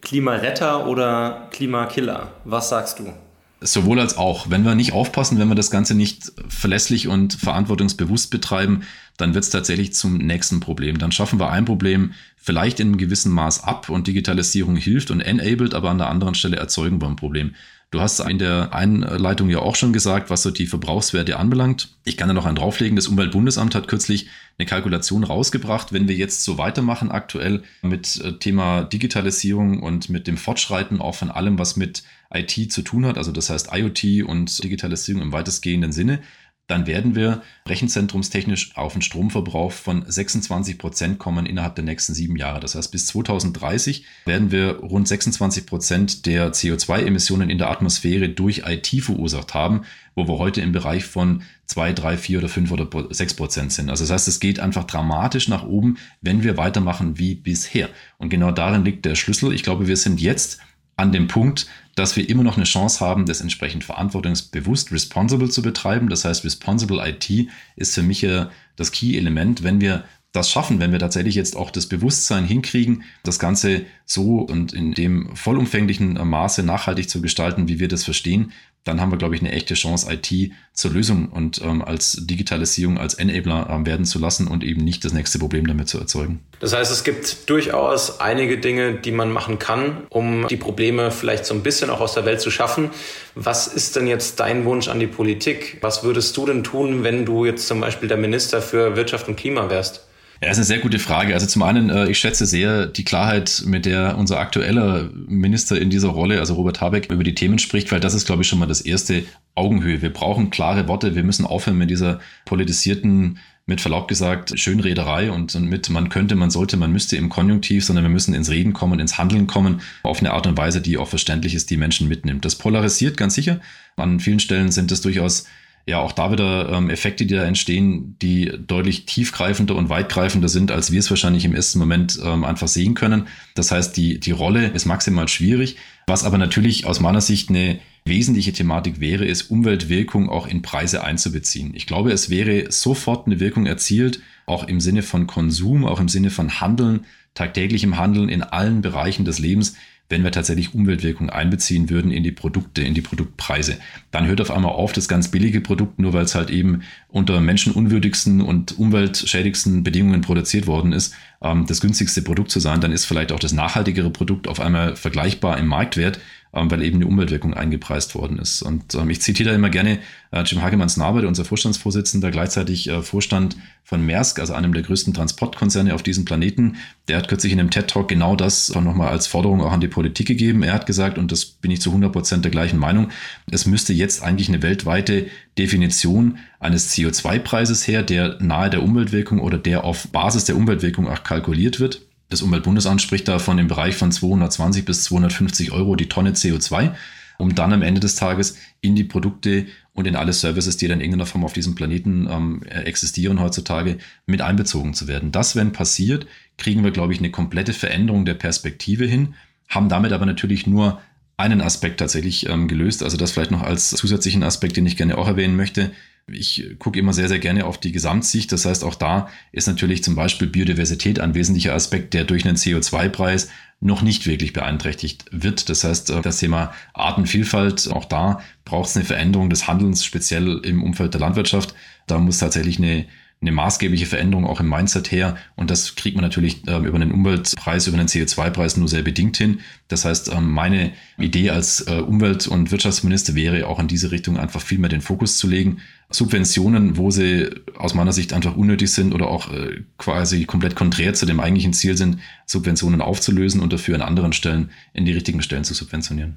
Klimaretter oder Klimakiller? Was sagst du? Sowohl als auch. Wenn wir nicht aufpassen, wenn wir das Ganze nicht verlässlich und verantwortungsbewusst betreiben, dann wird es tatsächlich zum nächsten Problem. Dann schaffen wir ein Problem vielleicht in einem gewissen Maß ab und Digitalisierung hilft und enabled, aber an der anderen Stelle erzeugen wir ein Problem. Du hast in der Einleitung ja auch schon gesagt, was so die Verbrauchswerte anbelangt. Ich kann da noch einen drauflegen. Das Umweltbundesamt hat kürzlich eine Kalkulation rausgebracht. Wenn wir jetzt so weitermachen aktuell mit äh, Thema Digitalisierung und mit dem Fortschreiten auch von allem, was mit IT zu tun hat, also das heißt IoT und Digitalisierung im weitestgehenden Sinne, dann werden wir rechenzentrumstechnisch auf einen Stromverbrauch von 26 Prozent kommen innerhalb der nächsten sieben Jahre. Das heißt, bis 2030 werden wir rund 26 Prozent der CO2-Emissionen in der Atmosphäre durch IT verursacht haben, wo wir heute im Bereich von 2, 3, 4 oder 5 oder 6 Prozent sind. Also das heißt, es geht einfach dramatisch nach oben, wenn wir weitermachen wie bisher. Und genau darin liegt der Schlüssel. Ich glaube, wir sind jetzt an dem Punkt, dass wir immer noch eine Chance haben, das entsprechend verantwortungsbewusst, responsible zu betreiben. Das heißt, responsible IT ist für mich ja das Key-Element. Wenn wir das schaffen, wenn wir tatsächlich jetzt auch das Bewusstsein hinkriegen, das Ganze so und in dem vollumfänglichen Maße nachhaltig zu gestalten, wie wir das verstehen, dann haben wir, glaube ich, eine echte Chance, IT zur Lösung und ähm, als Digitalisierung, als Enabler ähm, werden zu lassen und eben nicht das nächste Problem damit zu erzeugen. Das heißt, es gibt durchaus einige Dinge, die man machen kann, um die Probleme vielleicht so ein bisschen auch aus der Welt zu schaffen. Was ist denn jetzt dein Wunsch an die Politik? Was würdest du denn tun, wenn du jetzt zum Beispiel der Minister für Wirtschaft und Klima wärst? Ja, das ist eine sehr gute Frage. Also zum einen, äh, ich schätze sehr die Klarheit, mit der unser aktueller Minister in dieser Rolle, also Robert Habeck, über die Themen spricht, weil das ist, glaube ich, schon mal das erste Augenhöhe. Wir brauchen klare Worte. Wir müssen aufhören mit dieser politisierten mit Verlaub gesagt, Schönrederei und, und mit man könnte, man sollte, man müsste im Konjunktiv, sondern wir müssen ins Reden kommen, ins Handeln kommen, auf eine Art und Weise, die auch verständlich ist, die Menschen mitnimmt. Das polarisiert ganz sicher. An vielen Stellen sind es durchaus ja auch da wieder ähm, Effekte, die da entstehen, die deutlich tiefgreifender und weitgreifender sind, als wir es wahrscheinlich im ersten Moment ähm, einfach sehen können. Das heißt, die, die Rolle ist maximal schwierig. Was aber natürlich aus meiner Sicht eine wesentliche Thematik wäre, ist Umweltwirkung auch in Preise einzubeziehen. Ich glaube, es wäre sofort eine Wirkung erzielt, auch im Sinne von Konsum, auch im Sinne von Handeln, tagtäglichem Handeln in allen Bereichen des Lebens, wenn wir tatsächlich Umweltwirkung einbeziehen würden in die Produkte, in die Produktpreise. Dann hört auf einmal auf, das ganz billige Produkt, nur weil es halt eben unter menschenunwürdigsten und umweltschädigsten Bedingungen produziert worden ist, ähm, das günstigste Produkt zu sein, dann ist vielleicht auch das nachhaltigere Produkt auf einmal vergleichbar im Marktwert ähm, weil eben eine Umweltwirkung eingepreist worden ist. Und ähm, ich zitiere da immer gerne äh, Jim Hagemanns Naber, unser Vorstandsvorsitzender, gleichzeitig äh, Vorstand von Maersk, also einem der größten Transportkonzerne auf diesem Planeten. Der hat kürzlich in einem TED-Talk genau das nochmal als Forderung auch an die Politik gegeben. Er hat gesagt, und das bin ich zu 100 Prozent der gleichen Meinung, es müsste jetzt eigentlich eine weltweite Definition eines CO2-Preises her, der nahe der Umweltwirkung oder der auf Basis der Umweltwirkung auch kalkuliert wird. Das Umweltbundesamt spricht da von dem Bereich von 220 bis 250 Euro die Tonne CO2, um dann am Ende des Tages in die Produkte und in alle Services, die dann in irgendeiner Form auf diesem Planeten ähm, existieren heutzutage, mit einbezogen zu werden. Das, wenn passiert, kriegen wir, glaube ich, eine komplette Veränderung der Perspektive hin, haben damit aber natürlich nur einen Aspekt tatsächlich ähm, gelöst. Also das vielleicht noch als zusätzlichen Aspekt, den ich gerne auch erwähnen möchte. Ich gucke immer sehr, sehr gerne auf die Gesamtsicht. Das heißt, auch da ist natürlich zum Beispiel Biodiversität ein wesentlicher Aspekt, der durch einen CO2-Preis noch nicht wirklich beeinträchtigt wird. Das heißt, äh, das Thema Artenvielfalt, auch da braucht es eine Veränderung des Handelns, speziell im Umfeld der Landwirtschaft. Da muss tatsächlich eine eine maßgebliche Veränderung auch im Mindset her. Und das kriegt man natürlich äh, über einen Umweltpreis, über einen CO2-Preis nur sehr bedingt hin. Das heißt, ähm, meine Idee als äh, Umwelt- und Wirtschaftsminister wäre auch in diese Richtung einfach viel mehr den Fokus zu legen. Subventionen, wo sie aus meiner Sicht einfach unnötig sind oder auch äh, quasi komplett konträr zu dem eigentlichen Ziel sind, Subventionen aufzulösen und dafür an anderen Stellen in die richtigen Stellen zu subventionieren.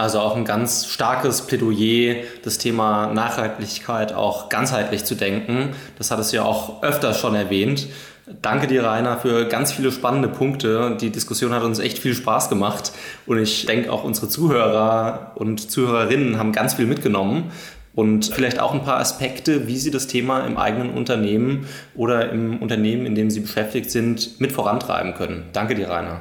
Also auch ein ganz starkes Plädoyer, das Thema Nachhaltigkeit auch ganzheitlich zu denken. Das hattest du ja auch öfter schon erwähnt. Danke dir, Rainer, für ganz viele spannende Punkte. Die Diskussion hat uns echt viel Spaß gemacht und ich denke auch unsere Zuhörer und Zuhörerinnen haben ganz viel mitgenommen und vielleicht auch ein paar Aspekte, wie sie das Thema im eigenen Unternehmen oder im Unternehmen, in dem sie beschäftigt sind, mit vorantreiben können. Danke dir, Rainer.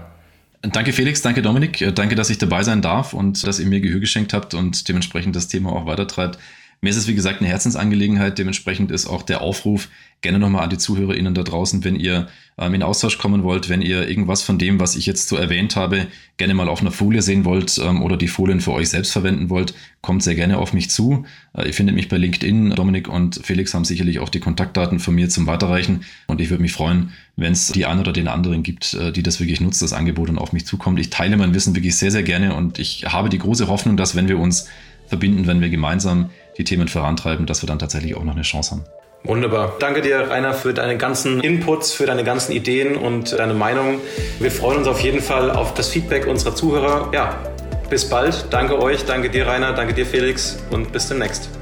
Danke Felix, danke Dominik, äh, danke, dass ich dabei sein darf und dass ihr mir Gehör geschenkt habt und dementsprechend das Thema auch weitertreibt. Mir ist es, wie gesagt, eine Herzensangelegenheit. Dementsprechend ist auch der Aufruf gerne nochmal an die ZuhörerInnen da draußen, wenn ihr ähm, in Austausch kommen wollt, wenn ihr irgendwas von dem, was ich jetzt so erwähnt habe, gerne mal auf einer Folie sehen wollt ähm, oder die Folien für euch selbst verwenden wollt, kommt sehr gerne auf mich zu. Äh, ihr findet mich bei LinkedIn. Dominik und Felix haben sicherlich auch die Kontaktdaten von mir zum Weiterreichen. Und ich würde mich freuen, wenn es die einen oder den anderen gibt, äh, die das wirklich nutzt, das Angebot und auf mich zukommt. Ich teile mein Wissen wirklich sehr, sehr gerne und ich habe die große Hoffnung, dass wenn wir uns verbinden, wenn wir gemeinsam die Themen vorantreiben, dass wir dann tatsächlich auch noch eine Chance haben. Wunderbar. Danke dir, Rainer, für deine ganzen Inputs, für deine ganzen Ideen und deine Meinung. Wir freuen uns auf jeden Fall auf das Feedback unserer Zuhörer. Ja, bis bald. Danke euch, danke dir, Rainer, danke dir, Felix und bis demnächst.